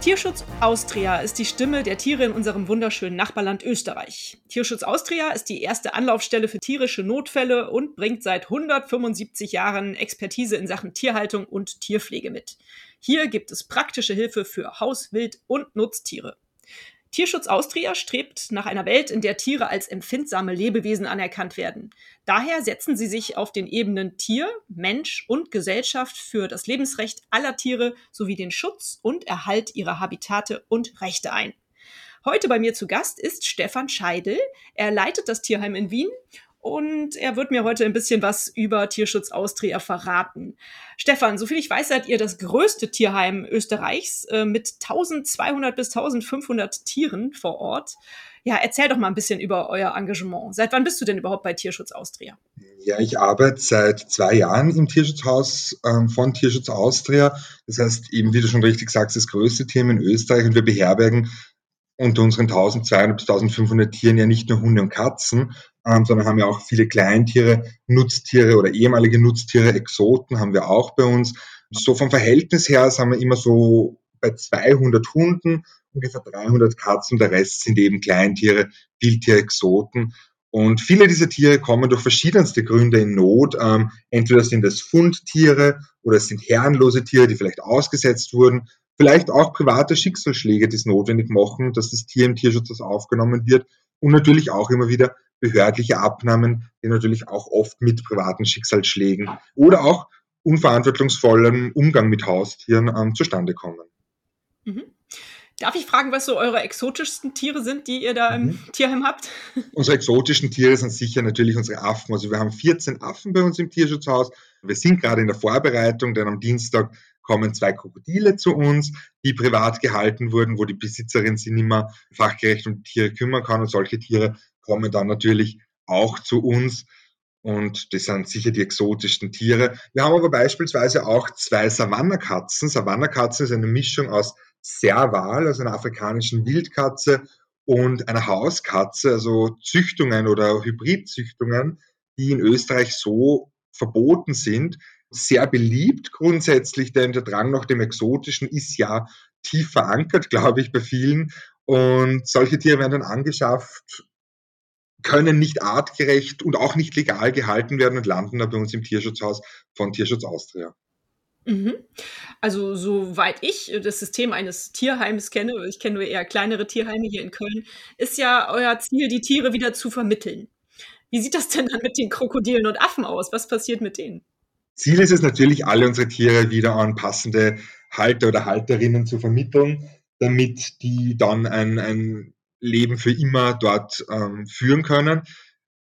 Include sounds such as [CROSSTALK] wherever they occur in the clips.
Tierschutz Austria ist die Stimme der Tiere in unserem wunderschönen Nachbarland Österreich. Tierschutz Austria ist die erste Anlaufstelle für tierische Notfälle und bringt seit 175 Jahren Expertise in Sachen Tierhaltung und Tierpflege mit. Hier gibt es praktische Hilfe für Haus-, Wild- und Nutztiere. Tierschutz Austria strebt nach einer Welt, in der Tiere als empfindsame Lebewesen anerkannt werden. Daher setzen sie sich auf den Ebenen Tier, Mensch und Gesellschaft für das Lebensrecht aller Tiere sowie den Schutz und Erhalt ihrer Habitate und Rechte ein. Heute bei mir zu Gast ist Stefan Scheidel. Er leitet das Tierheim in Wien und er wird mir heute ein bisschen was über Tierschutz Austria verraten. Stefan, soviel ich weiß, seid ihr das größte Tierheim Österreichs äh, mit 1200 bis 1500 Tieren vor Ort. Ja, erzähl doch mal ein bisschen über euer Engagement. Seit wann bist du denn überhaupt bei Tierschutz Austria? Ja, ich arbeite seit zwei Jahren im Tierschutzhaus ähm, von Tierschutz Austria. Das heißt, eben wie du schon richtig sagst, das größte Team in Österreich und wir beherbergen unter unseren 1200 bis 1500 Tieren ja nicht nur Hunde und Katzen, ähm, sondern haben ja auch viele Kleintiere, Nutztiere oder ehemalige Nutztiere, Exoten haben wir auch bei uns. So vom Verhältnis her sind wir immer so bei 200 Hunden, ungefähr 300 Katzen, der Rest sind eben Kleintiere, Wildtiere, Exoten. Und viele dieser Tiere kommen durch verschiedenste Gründe in Not. Ähm, entweder sind es Fundtiere oder es sind herrenlose Tiere, die vielleicht ausgesetzt wurden Vielleicht auch private Schicksalsschläge, die es notwendig machen, dass das Tier im Tierschutz aufgenommen wird. Und natürlich auch immer wieder behördliche Abnahmen, die natürlich auch oft mit privaten Schicksalsschlägen oder auch unverantwortungsvollem Umgang mit Haustieren ähm, zustande kommen. Mhm. Darf ich fragen, was so eure exotischsten Tiere sind, die ihr da im mhm. Tierheim habt? [LAUGHS] Unsere exotischen Tiere sind sicher natürlich unsere Affen. Also wir haben 14 Affen bei uns im Tierschutzhaus. Wir sind gerade in der Vorbereitung, denn am Dienstag kommen zwei Krokodile zu uns, die privat gehalten wurden, wo die Besitzerin sich nicht mehr fachgerecht um Tiere kümmern kann. Und solche Tiere kommen dann natürlich auch zu uns. Und das sind sicher die exotischsten Tiere. Wir haben aber beispielsweise auch zwei Savannakatzen. Savannakatzen ist eine Mischung aus Serval, also einer afrikanischen Wildkatze, und einer Hauskatze, also Züchtungen oder Hybridzüchtungen, die in Österreich so verboten sind, sehr beliebt grundsätzlich, denn der Drang nach dem Exotischen ist ja tief verankert, [LAUGHS] glaube ich, bei vielen. Und solche Tiere werden dann angeschafft, können nicht artgerecht und auch nicht legal gehalten werden und landen dann bei uns im Tierschutzhaus von Tierschutz Austria. Mhm. Also, soweit ich das System eines Tierheims kenne, ich kenne nur eher kleinere Tierheime hier in Köln, ist ja euer Ziel, die Tiere wieder zu vermitteln. Wie sieht das denn dann mit den Krokodilen und Affen aus? Was passiert mit denen? Ziel ist es natürlich, alle unsere Tiere wieder an passende Halter oder Halterinnen zu vermitteln, damit die dann ein, ein Leben für immer dort ähm, führen können.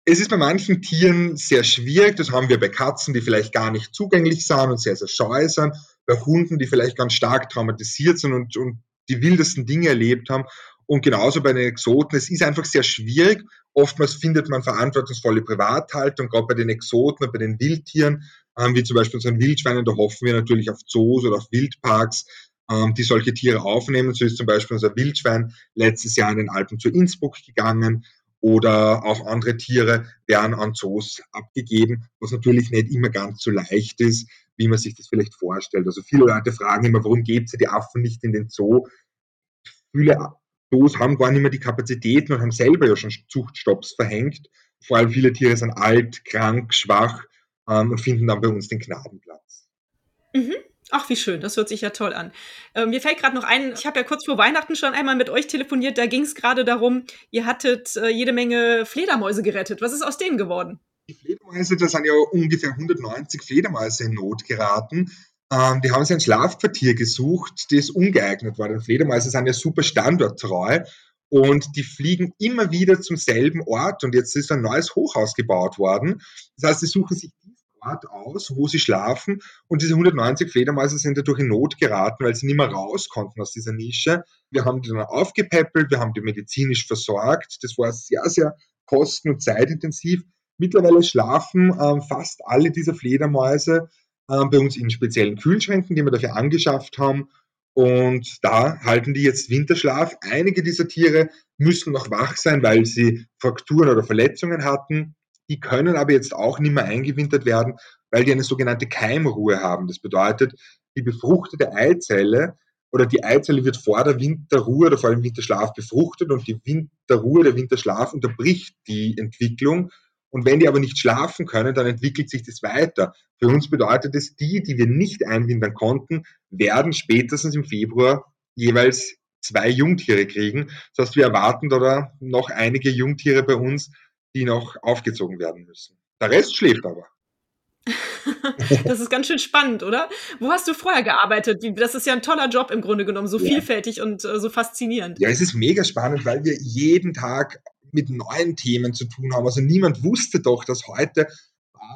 Es ist bei manchen Tieren sehr schwierig, das haben wir bei Katzen, die vielleicht gar nicht zugänglich sind und sehr, sehr scheu sind, bei Hunden, die vielleicht ganz stark traumatisiert sind und, und die wildesten Dinge erlebt haben. Und genauso bei den Exoten. Es ist einfach sehr schwierig. Oftmals findet man verantwortungsvolle Privathaltung, gerade bei den Exoten und bei den Wildtieren ähm, wie zum Beispiel unseren Wildschweinen. Da hoffen wir natürlich auf Zoos oder auf Wildparks, ähm, die solche Tiere aufnehmen. So ist zum Beispiel unser Wildschwein letztes Jahr in den Alpen zu Innsbruck gegangen oder auch andere Tiere werden an Zoos abgegeben, was natürlich nicht immer ganz so leicht ist, wie man sich das vielleicht vorstellt. Also viele Leute fragen immer, warum gebt ihr die Affen nicht in den Zoo? Viele Zoos haben gar nicht mehr die Kapazitäten und haben selber ja schon Zuchtstopps verhängt. Vor allem viele Tiere sind alt, krank, schwach ähm, und finden dann bei uns den Gnadenplatz. Mhm. Ach, wie schön, das hört sich ja toll an. Ähm, mir fällt gerade noch ein, ich habe ja kurz vor Weihnachten schon einmal mit euch telefoniert, da ging es gerade darum, ihr hattet äh, jede Menge Fledermäuse gerettet. Was ist aus denen geworden? Die Fledermäuse, da sind ja ungefähr 190 Fledermäuse in Not geraten. Ähm, die haben sich ein Schlafquartier gesucht, das ungeeignet war. Denn Fledermäuse sind ja super standorttreu und die fliegen immer wieder zum selben Ort und jetzt ist ein neues Hochhaus gebaut worden. Das heißt, sie suchen sich Ort aus, wo sie schlafen. Und diese 190 Fledermäuse sind dadurch in Not geraten, weil sie nicht mehr raus konnten aus dieser Nische. Wir haben die dann aufgepäppelt, wir haben die medizinisch versorgt. Das war sehr, sehr kosten- und zeitintensiv. Mittlerweile schlafen ähm, fast alle dieser Fledermäuse ähm, bei uns in speziellen Kühlschränken, die wir dafür angeschafft haben. Und da halten die jetzt Winterschlaf. Einige dieser Tiere müssen noch wach sein, weil sie Frakturen oder Verletzungen hatten. Die können aber jetzt auch nicht mehr eingewintert werden, weil die eine sogenannte Keimruhe haben. Das bedeutet, die befruchtete Eizelle oder die Eizelle wird vor der Winterruhe oder vor dem Winterschlaf befruchtet und die Winterruhe, der Winterschlaf unterbricht die Entwicklung. Und wenn die aber nicht schlafen können, dann entwickelt sich das weiter. Für uns bedeutet es, die, die wir nicht einwintern konnten, werden spätestens im Februar jeweils zwei Jungtiere kriegen. Das heißt, wir erwarten da noch einige Jungtiere bei uns, die noch aufgezogen werden müssen. Der Rest schläft aber. [LAUGHS] das ist ganz schön spannend, oder? Wo hast du vorher gearbeitet? Das ist ja ein toller Job im Grunde genommen, so ja. vielfältig und äh, so faszinierend. Ja, es ist mega spannend, weil wir jeden Tag mit neuen Themen zu tun haben. Also niemand wusste doch, dass heute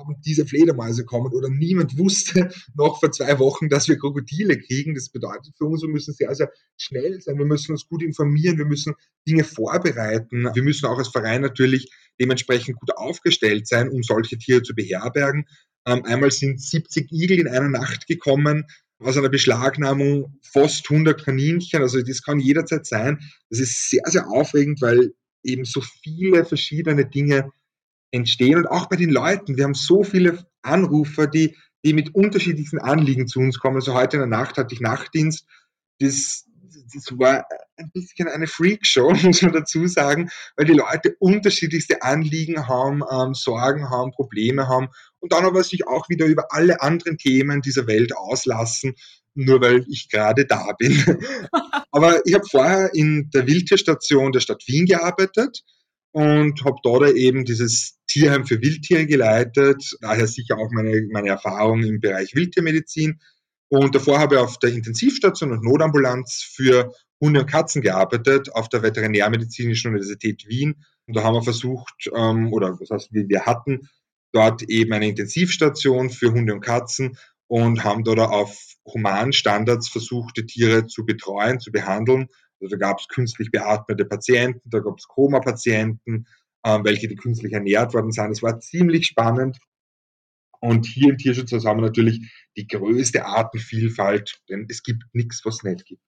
Abend diese Fledermäuse kommen oder niemand wusste [LAUGHS] noch vor zwei Wochen, dass wir Krokodile kriegen. Das bedeutet für uns, wir müssen sehr, sehr schnell sein. Wir müssen uns gut informieren. Wir müssen Dinge vorbereiten. Wir müssen auch als Verein natürlich dementsprechend gut aufgestellt sein, um solche Tiere zu beherbergen. Ähm, einmal sind 70 Igel in einer Nacht gekommen aus einer Beschlagnahmung fast 100 Kaninchen. Also das kann jederzeit sein. Das ist sehr, sehr aufregend, weil eben so viele verschiedene Dinge entstehen und auch bei den Leuten. Wir haben so viele Anrufer, die, die mit unterschiedlichsten Anliegen zu uns kommen. Also heute in der Nacht hatte ich Nachtdienst. Das, das war ein bisschen eine Freakshow, [LAUGHS] muss man dazu sagen, weil die Leute unterschiedlichste Anliegen haben, ähm, Sorgen haben, Probleme haben und dann aber sich auch wieder über alle anderen Themen dieser Welt auslassen, nur weil ich gerade da bin. [LAUGHS] aber ich habe vorher in der Wildtierstation der Stadt Wien gearbeitet und habe dort eben dieses Tierheim für Wildtiere geleitet, daher sicher auch meine, meine Erfahrung im Bereich Wildtiermedizin. Und davor habe ich auf der Intensivstation und Notambulanz für Hunde und Katzen gearbeitet, auf der Veterinärmedizinischen Universität Wien. Und da haben wir versucht, ähm, oder was heißt, wir hatten dort eben eine Intensivstation für Hunde und Katzen und haben dort auf Humanstandards versucht, die Tiere zu betreuen, zu behandeln also da gab es künstlich beatmete Patienten, da gab es Koma-Patienten, ähm, welche die künstlich ernährt worden sind. Es war ziemlich spannend. Und hier im Tierschutzhaus haben wir natürlich die größte Artenvielfalt, denn es gibt nichts, was es nicht gibt.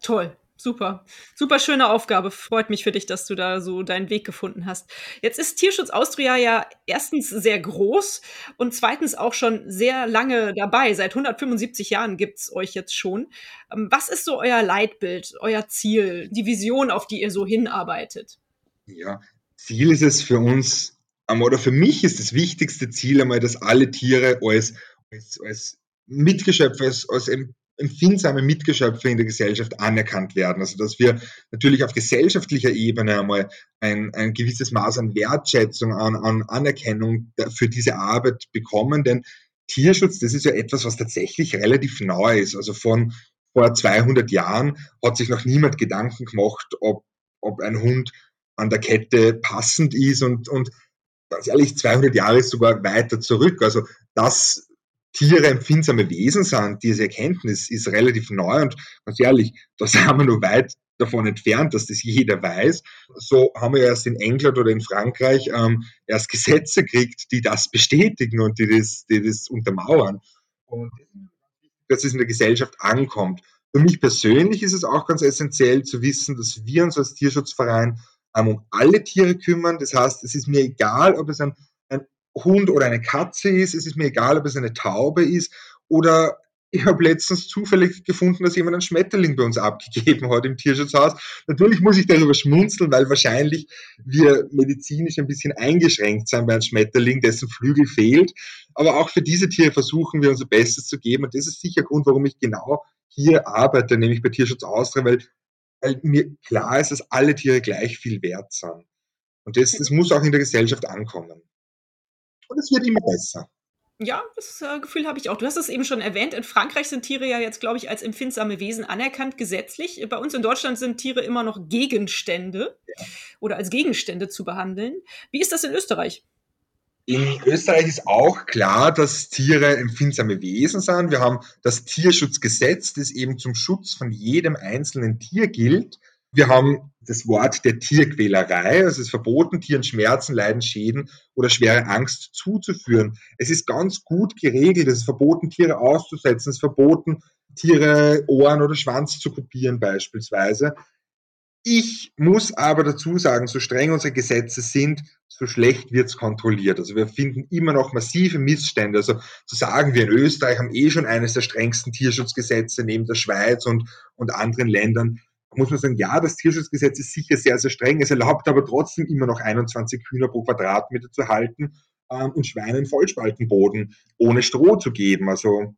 Toll. Super, super schöne Aufgabe. Freut mich für dich, dass du da so deinen Weg gefunden hast. Jetzt ist Tierschutz Austria ja erstens sehr groß und zweitens auch schon sehr lange dabei. Seit 175 Jahren gibt's euch jetzt schon. Ähm, was ist so euer Leitbild, euer Ziel, die Vision, auf die ihr so hinarbeitet? Ja, Ziel ist es für uns, oder für mich ist das wichtigste Ziel einmal, dass alle Tiere als, als, als Mitgeschöpfe, als, als empfindsame Mitgeschöpfe in der Gesellschaft anerkannt werden. Also dass wir natürlich auf gesellschaftlicher Ebene einmal ein, ein gewisses Maß an Wertschätzung, an, an Anerkennung für diese Arbeit bekommen. Denn Tierschutz, das ist ja etwas, was tatsächlich relativ neu ist. Also von vor 200 Jahren hat sich noch niemand Gedanken gemacht, ob, ob ein Hund an der Kette passend ist und, und ganz ehrlich, 200 Jahre ist sogar weiter zurück. Also das Tiere empfindsame Wesen sind, diese Erkenntnis ist relativ neu und ganz ehrlich, da sind wir noch weit davon entfernt, dass das jeder weiß. So haben wir erst in England oder in Frankreich ähm, erst Gesetze gekriegt, die das bestätigen und die das, die das untermauern. Und dass es in der Gesellschaft ankommt. Für mich persönlich ist es auch ganz essentiell zu wissen, dass wir uns als Tierschutzverein um alle Tiere kümmern. Das heißt, es ist mir egal, ob es ein Hund oder eine Katze ist. Es ist mir egal, ob es eine Taube ist oder ich habe letztens zufällig gefunden, dass jemand einen Schmetterling bei uns abgegeben hat im Tierschutzhaus. Natürlich muss ich darüber schmunzeln, weil wahrscheinlich wir medizinisch ein bisschen eingeschränkt sind bei einem Schmetterling, dessen Flügel fehlt. Aber auch für diese Tiere versuchen wir unser Bestes zu geben. Und das ist sicher Grund, warum ich genau hier arbeite, nämlich bei Tierschutz Austria, weil, weil mir klar ist, dass alle Tiere gleich viel wert sind. Und das, das muss auch in der Gesellschaft ankommen. Und es wird immer besser. Ja, das äh, Gefühl habe ich auch. Du hast es eben schon erwähnt. In Frankreich sind Tiere ja jetzt, glaube ich, als empfindsame Wesen anerkannt, gesetzlich. Bei uns in Deutschland sind Tiere immer noch Gegenstände ja. oder als Gegenstände zu behandeln. Wie ist das in Österreich? In Österreich ist auch klar, dass Tiere empfindsame Wesen sind. Wir haben das Tierschutzgesetz, das eben zum Schutz von jedem einzelnen Tier gilt. Wir haben das Wort der Tierquälerei. Es ist verboten, Tieren Schmerzen, Leiden, Schäden oder schwere Angst zuzuführen. Es ist ganz gut geregelt. Es ist verboten, Tiere auszusetzen. Es ist verboten, Tiere Ohren oder Schwanz zu kopieren beispielsweise. Ich muss aber dazu sagen, so streng unsere Gesetze sind, so schlecht wird's kontrolliert. Also wir finden immer noch massive Missstände. Also zu sagen, wir in Österreich haben eh schon eines der strengsten Tierschutzgesetze neben der Schweiz und, und anderen Ländern, muss man sagen, ja, das Tierschutzgesetz ist sicher sehr, sehr streng. Es erlaubt aber trotzdem immer noch 21 Hühner pro Quadratmeter zu halten ähm, und Schweinen Vollspaltenboden ohne Stroh zu geben. Also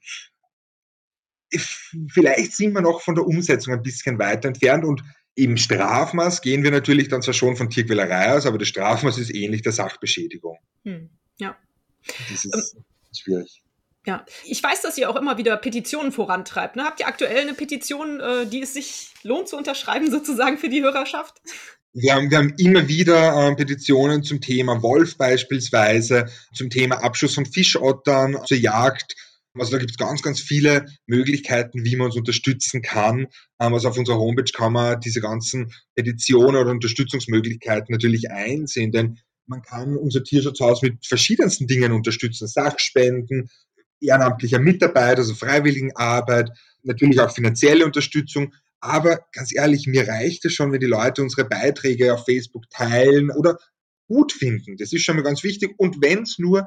vielleicht sind wir noch von der Umsetzung ein bisschen weiter entfernt und im Strafmaß gehen wir natürlich dann zwar schon von Tierquälerei aus, aber das Strafmaß ist ähnlich der Sachbeschädigung. Hm, ja. Das ist ähm, schwierig. Ja, ich weiß, dass ihr auch immer wieder Petitionen vorantreibt. Ne? Habt ihr aktuell eine Petition, äh, die es sich lohnt zu unterschreiben, [LAUGHS] sozusagen für die Hörerschaft? Wir haben, wir haben immer wieder äh, Petitionen zum Thema Wolf beispielsweise, zum Thema Abschuss von Fischottern zur Jagd also da gibt es ganz, ganz viele Möglichkeiten, wie man uns unterstützen kann. Ähm, also auf unserer Homepage kann man diese ganzen Editionen oder Unterstützungsmöglichkeiten natürlich einsehen, denn man kann unser Tierschutzhaus mit verschiedensten Dingen unterstützen. Sachspenden, ehrenamtlicher Mitarbeit, also Freiwilligenarbeit, natürlich auch finanzielle Unterstützung. Aber ganz ehrlich, mir reicht es schon, wenn die Leute unsere Beiträge auf Facebook teilen oder gut finden. Das ist schon mal ganz wichtig. Und wenn es nur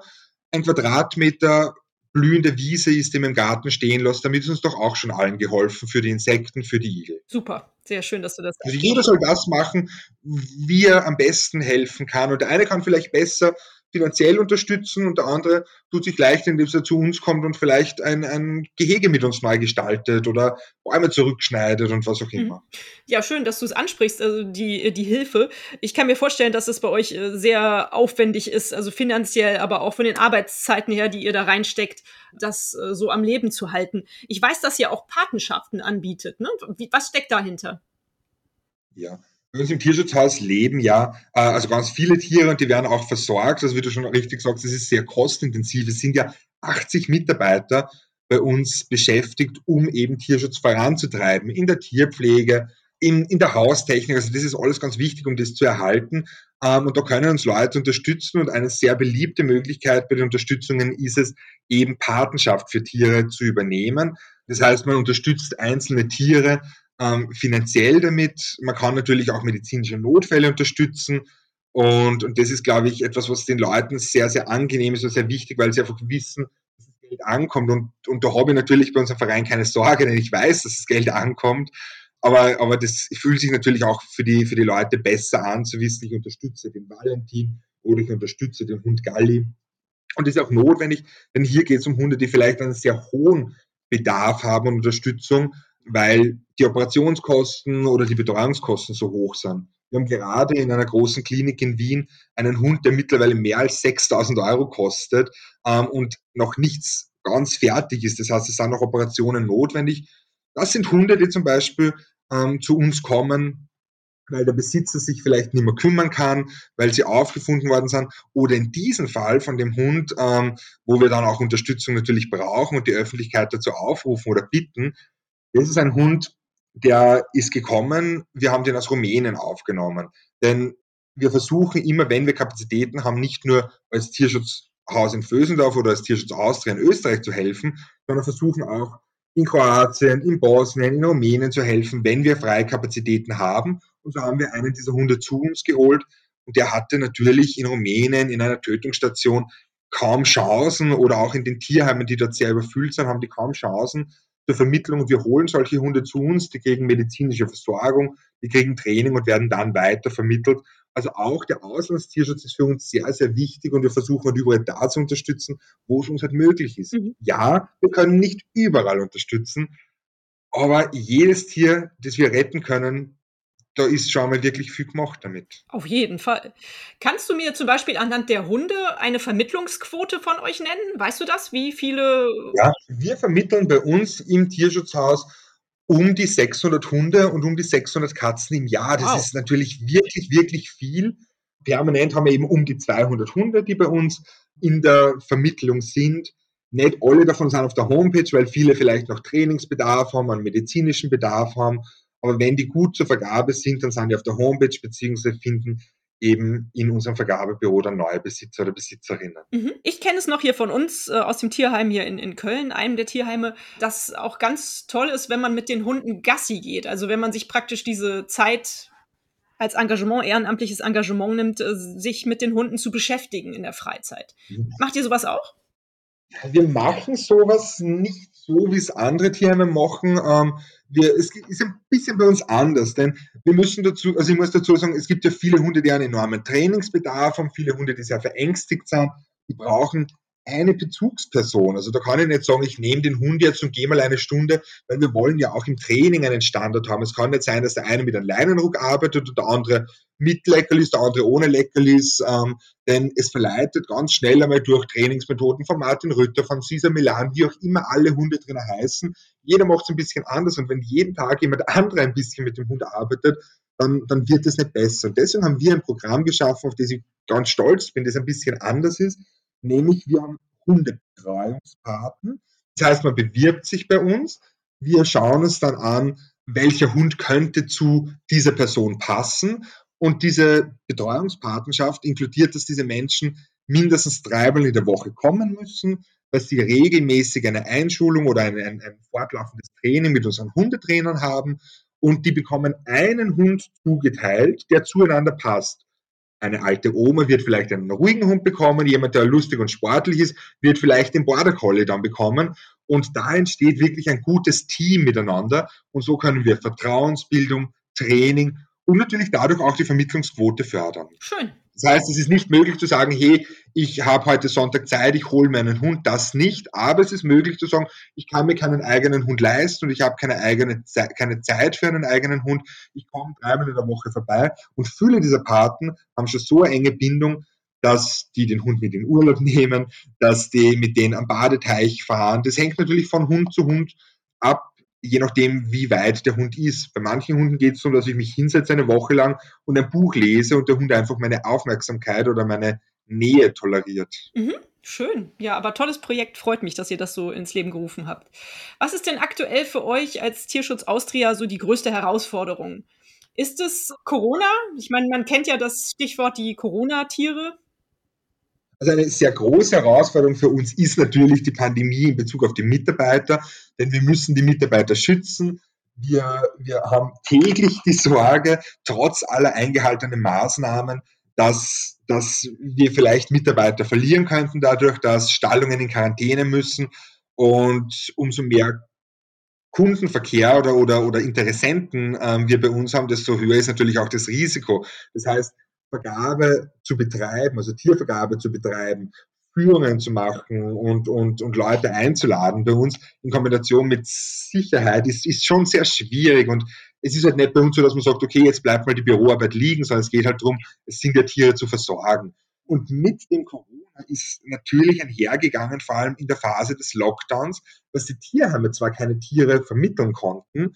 ein Quadratmeter blühende Wiese ist, die man im Garten stehen lässt, damit ist uns doch auch schon allen geholfen für die Insekten, für die Igel. Super, sehr schön, dass du das sagst. Also jeder soll das machen, wie er am besten helfen kann. Und der eine kann vielleicht besser finanziell unterstützen und der andere tut sich leicht, indem er zu uns kommt und vielleicht ein, ein Gehege mit uns neu gestaltet oder Bäume zurückschneidet und was auch mhm. immer. Ja, schön, dass du es ansprichst, also die, die Hilfe. Ich kann mir vorstellen, dass es bei euch äh, sehr aufwendig ist, also finanziell, aber auch von den Arbeitszeiten her, die ihr da reinsteckt, das äh, so am Leben zu halten. Ich weiß, dass ihr auch Patenschaften anbietet. Ne? Was steckt dahinter? Ja, bei uns im Tierschutzhaus leben ja äh, also ganz viele Tiere und die werden auch versorgt. Also wie du schon richtig sagst, es ist sehr kostintensiv. Es sind ja 80 Mitarbeiter bei uns beschäftigt, um eben Tierschutz voranzutreiben in der Tierpflege, in, in der Haustechnik. Also das ist alles ganz wichtig, um das zu erhalten. Ähm, und da können uns Leute unterstützen und eine sehr beliebte Möglichkeit bei den Unterstützungen ist es, eben Patenschaft für Tiere zu übernehmen. Das heißt, man unterstützt einzelne Tiere ähm, finanziell damit. Man kann natürlich auch medizinische Notfälle unterstützen. Und, und das ist, glaube ich, etwas, was den Leuten sehr, sehr angenehm ist und sehr wichtig, weil sie einfach wissen, dass das Geld ankommt. Und, und da habe ich natürlich bei unserem Verein keine Sorge, denn ich weiß, dass das Geld ankommt. Aber, aber das fühlt sich natürlich auch für die, für die Leute besser an, zu wissen, ich unterstütze den Valentin oder ich unterstütze den Hund Galli. Und das ist auch notwendig, denn hier geht es um Hunde, die vielleicht einen sehr hohen Bedarf haben und Unterstützung, weil die Operationskosten oder die Betreuungskosten so hoch sind. Wir haben gerade in einer großen Klinik in Wien einen Hund, der mittlerweile mehr als 6000 Euro kostet ähm, und noch nichts ganz fertig ist. Das heißt, es sind noch Operationen notwendig. Das sind Hunde, die zum Beispiel ähm, zu uns kommen, weil der Besitzer sich vielleicht nicht mehr kümmern kann, weil sie aufgefunden worden sind. Oder in diesem Fall von dem Hund, ähm, wo wir dann auch Unterstützung natürlich brauchen und die Öffentlichkeit dazu aufrufen oder bitten, das ist ein Hund, der ist gekommen, wir haben den aus Rumänien aufgenommen. Denn wir versuchen immer, wenn wir Kapazitäten haben, nicht nur als Tierschutzhaus in Vösendorf oder als Tierschutz Austria in Österreich zu helfen, sondern versuchen auch in Kroatien, in Bosnien, in Rumänien zu helfen, wenn wir freie Kapazitäten haben. Und so haben wir einen dieser Hunde zu uns geholt. Und der hatte natürlich in Rumänien in einer Tötungsstation kaum Chancen oder auch in den Tierheimen, die dort sehr überfüllt sind, haben die kaum Chancen, zur Vermittlung wir holen solche Hunde zu uns, die kriegen medizinische Versorgung, die kriegen Training und werden dann weiter vermittelt. Also auch der Auslandstierschutz ist für uns sehr, sehr wichtig und wir versuchen halt überall da zu unterstützen, wo es uns halt möglich ist. Mhm. Ja, wir können nicht überall unterstützen, aber jedes Tier, das wir retten können, da ist schon mal wirklich viel gemacht damit. Auf jeden Fall. Kannst du mir zum Beispiel anhand der Hunde eine Vermittlungsquote von euch nennen? Weißt du das? Wie viele? Ja, wir vermitteln bei uns im Tierschutzhaus um die 600 Hunde und um die 600 Katzen im Jahr. Das wow. ist natürlich wirklich, wirklich viel. permanent haben wir eben um die 200 Hunde, die bei uns in der Vermittlung sind. Nicht alle davon sind auf der Homepage, weil viele vielleicht noch Trainingsbedarf haben, einen medizinischen Bedarf haben. Aber wenn die gut zur Vergabe sind, dann sind die auf der Homepage beziehungsweise finden eben in unserem Vergabebüro dann neue Besitzer oder Besitzerinnen. Mhm. Ich kenne es noch hier von uns äh, aus dem Tierheim hier in, in Köln, einem der Tierheime, dass auch ganz toll ist, wenn man mit den Hunden Gassi geht. Also wenn man sich praktisch diese Zeit als Engagement, ehrenamtliches Engagement nimmt, äh, sich mit den Hunden zu beschäftigen in der Freizeit. Mhm. Macht ihr sowas auch? Wir machen sowas nicht so, wie es andere Tierheime machen. Ähm, wir, es ist ein bisschen bei uns anders, denn wir müssen dazu, also ich muss dazu sagen, es gibt ja viele Hunde, die einen enormen Trainingsbedarf haben, viele Hunde, die sehr verängstigt sind, die brauchen eine Bezugsperson. Also da kann ich nicht sagen, ich nehme den Hund jetzt und gehe mal eine Stunde, weil wir wollen ja auch im Training einen Standard haben. Es kann nicht sein, dass der eine mit einem Leinenruck arbeitet und der andere mit Leckerlis, der andere ohne Leckerlis, ähm, denn es verleitet ganz schnell einmal durch Trainingsmethoden von Martin Rütter, von Cesar Milan, wie auch immer alle Hundetrainer heißen. Jeder macht es ein bisschen anders und wenn jeden Tag jemand [LAUGHS] andere ein bisschen mit dem Hund arbeitet, dann, dann wird es nicht besser. Und deswegen haben wir ein Programm geschaffen, auf das ich ganz stolz bin, das ein bisschen anders ist nämlich wir haben Hundebetreuungspaten. Das heißt, man bewirbt sich bei uns. Wir schauen uns dann an, welcher Hund könnte zu dieser Person passen. Und diese Betreuungspatenschaft inkludiert, dass diese Menschen mindestens dreimal in der Woche kommen müssen, dass sie regelmäßig eine Einschulung oder ein, ein, ein fortlaufendes Training mit unseren Hundetrainern haben und die bekommen einen Hund zugeteilt, der zueinander passt. Eine alte Oma wird vielleicht einen ruhigen Hund bekommen, jemand, der lustig und sportlich ist, wird vielleicht den Border Collie dann bekommen. Und da entsteht wirklich ein gutes Team miteinander. Und so können wir Vertrauensbildung, Training und natürlich dadurch auch die Vermittlungsquote fördern. Schön. Das heißt, es ist nicht möglich zu sagen, hey, ich habe heute Sonntag Zeit, ich hole mir einen Hund, das nicht. Aber es ist möglich zu sagen, ich kann mir keinen eigenen Hund leisten und ich habe keine eigene Zeit, keine Zeit für einen eigenen Hund. Ich komme dreimal in der Woche vorbei und viele dieser Paten haben schon so eine enge Bindung, dass die den Hund mit in Urlaub nehmen, dass die mit denen am Badeteich fahren. Das hängt natürlich von Hund zu Hund ab, je nachdem, wie weit der Hund ist. Bei manchen Hunden geht es so, dass ich mich hinsetze eine Woche lang und ein Buch lese und der Hund einfach meine Aufmerksamkeit oder meine Nähe toleriert. Mhm. Schön. Ja, aber tolles Projekt. Freut mich, dass ihr das so ins Leben gerufen habt. Was ist denn aktuell für euch als Tierschutz Austria so die größte Herausforderung? Ist es Corona? Ich meine, man kennt ja das Stichwort die Corona-Tiere. Also eine sehr große Herausforderung für uns ist natürlich die Pandemie in Bezug auf die Mitarbeiter, denn wir müssen die Mitarbeiter schützen. Wir, wir haben täglich die Sorge, trotz aller eingehaltenen Maßnahmen, dass, dass wir vielleicht Mitarbeiter verlieren könnten dadurch, dass Stallungen in Quarantäne müssen und umso mehr Kundenverkehr oder, oder, oder Interessenten ähm, wir bei uns haben, desto höher ist natürlich auch das Risiko. Das heißt, Vergabe zu betreiben, also Tiervergabe zu betreiben, Führungen zu machen und, und, und Leute einzuladen bei uns in Kombination mit Sicherheit ist, ist schon sehr schwierig und es ist halt nicht bei uns so, dass man sagt, okay, jetzt bleibt mal die Büroarbeit liegen, sondern es geht halt darum, es sind ja Tiere zu versorgen. Und mit dem Corona ist natürlich einhergegangen, vor allem in der Phase des Lockdowns, dass die Tierheime zwar keine Tiere vermitteln konnten,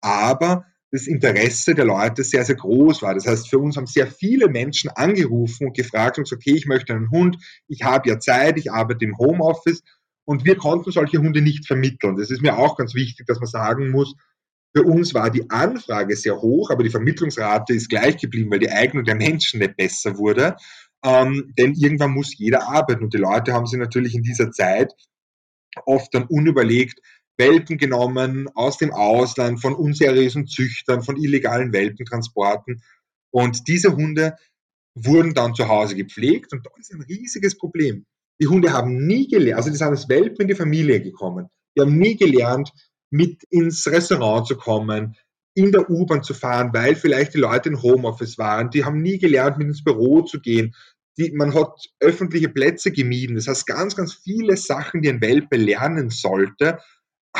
aber das Interesse der Leute sehr, sehr groß war. Das heißt, für uns haben sehr viele Menschen angerufen und gefragt uns, okay, ich möchte einen Hund, ich habe ja Zeit, ich arbeite im Homeoffice und wir konnten solche Hunde nicht vermitteln. Das ist mir auch ganz wichtig, dass man sagen muss, für uns war die Anfrage sehr hoch, aber die Vermittlungsrate ist gleich geblieben, weil die Eignung der Menschen nicht besser wurde. Ähm, denn irgendwann muss jeder arbeiten und die Leute haben sich natürlich in dieser Zeit oft dann unüberlegt Welpen genommen aus dem Ausland, von unseriösen Züchtern, von illegalen Welpentransporten. Und diese Hunde wurden dann zu Hause gepflegt und da ist ein riesiges Problem. Die Hunde haben nie gelernt, also die sind als Welpen in die Familie gekommen. Die haben nie gelernt, mit ins Restaurant zu kommen, in der U-Bahn zu fahren, weil vielleicht die Leute in Homeoffice waren. Die haben nie gelernt, mit ins Büro zu gehen. Die, man hat öffentliche Plätze gemieden. Das heißt, ganz, ganz viele Sachen, die ein Welpe lernen sollte,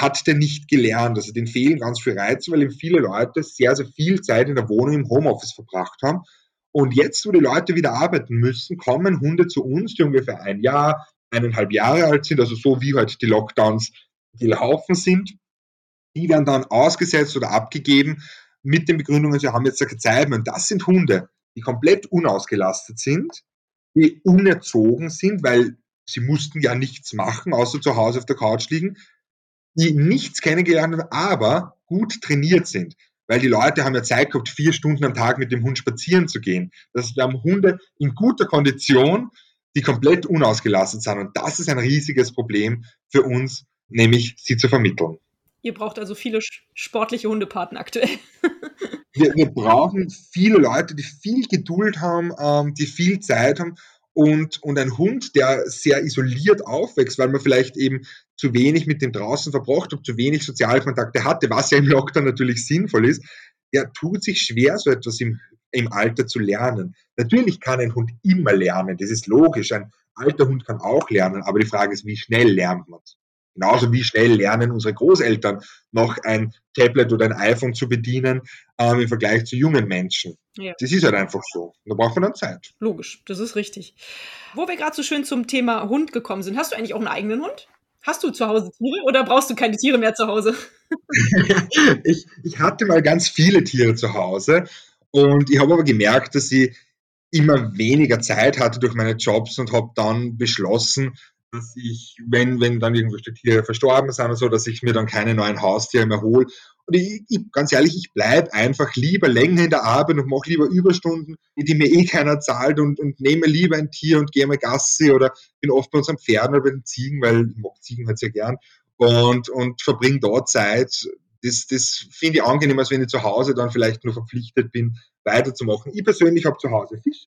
hat der nicht gelernt. Also den fehlen ganz viele Reize, weil eben viele Leute sehr, sehr viel Zeit in der Wohnung im Homeoffice verbracht haben. Und jetzt, wo die Leute wieder arbeiten müssen, kommen Hunde zu uns, die ungefähr ein Jahr, eineinhalb Jahre alt sind, also so wie halt die Lockdowns gelaufen sind. Die werden dann ausgesetzt oder abgegeben mit den Begründungen, sie haben jetzt keine Zeit mehr. Und das sind Hunde. die komplett unausgelastet sind, die unerzogen sind, weil sie mussten ja nichts machen, außer zu Hause auf der Couch liegen, die nichts kennengelernt haben, aber gut trainiert sind. Weil die Leute haben ja Zeit gehabt, vier Stunden am Tag mit dem Hund spazieren zu gehen. Das heißt, wir haben Hunde in guter Kondition, die komplett unausgelastet sind. Und das ist ein riesiges Problem für uns, nämlich sie zu vermitteln. Ihr braucht also viele sportliche Hundepaten aktuell. wir, wir, brauchen viele Leute, die viel Geduld haben, ähm, die viel Zeit haben und, und ein Hund, der sehr isoliert aufwächst, weil man vielleicht eben zu wenig mit dem draußen verbracht hat, zu wenig Sozialkontakte hatte, was ja im Lockdown natürlich sinnvoll ist, der tut sich schwer, so etwas im, im Alter zu lernen. Natürlich kann ein Hund immer lernen, das ist logisch. Ein alter Hund kann auch lernen, aber die Frage ist, wie schnell lernt man es? Genauso wie schnell lernen unsere Großeltern noch ein Tablet oder ein iPhone zu bedienen ähm, im Vergleich zu jungen Menschen. Ja. Das ist halt einfach so. Da braucht man dann Zeit. Logisch, das ist richtig. Wo wir gerade so schön zum Thema Hund gekommen sind, hast du eigentlich auch einen eigenen Hund? Hast du zu Hause Tiere oder brauchst du keine Tiere mehr zu Hause? [LAUGHS] ich, ich hatte mal ganz viele Tiere zu Hause und ich habe aber gemerkt, dass ich immer weniger Zeit hatte durch meine Jobs und habe dann beschlossen, dass ich, wenn, wenn dann irgendwelche Tiere verstorben sind oder so, dass ich mir dann keine neuen Haustiere mehr hole. Und ich, ich ganz ehrlich, ich bleibe einfach lieber länger in der Arbeit und mache lieber Überstunden, die mir eh keiner zahlt und, und nehme lieber ein Tier und gehe mal Gassi oder bin oft bei unseren Pferden oder bei den Ziegen, weil ich mag Ziegen halt sehr gern und, und verbringe dort Zeit. Das, das finde ich angenehmer, als wenn ich zu Hause dann vielleicht nur verpflichtet bin, weiterzumachen. Ich persönlich habe zu Hause Fische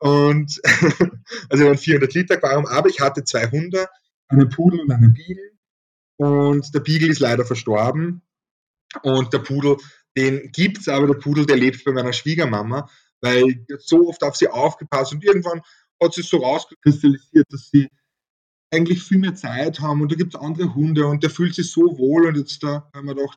und [LAUGHS] also ein 400 Liter Aquarium, aber ich hatte zwei Hunde, einen Pudel und einen Beagle. Und der Beagle ist leider verstorben. Und der Pudel, den gibt's, aber der Pudel, der lebt bei meiner Schwiegermama, weil so oft auf sie aufgepasst und irgendwann hat sie so rauskristallisiert, dass sie eigentlich viel mehr Zeit haben und da gibt es andere Hunde und der fühlt sich so wohl und jetzt da haben wir doch,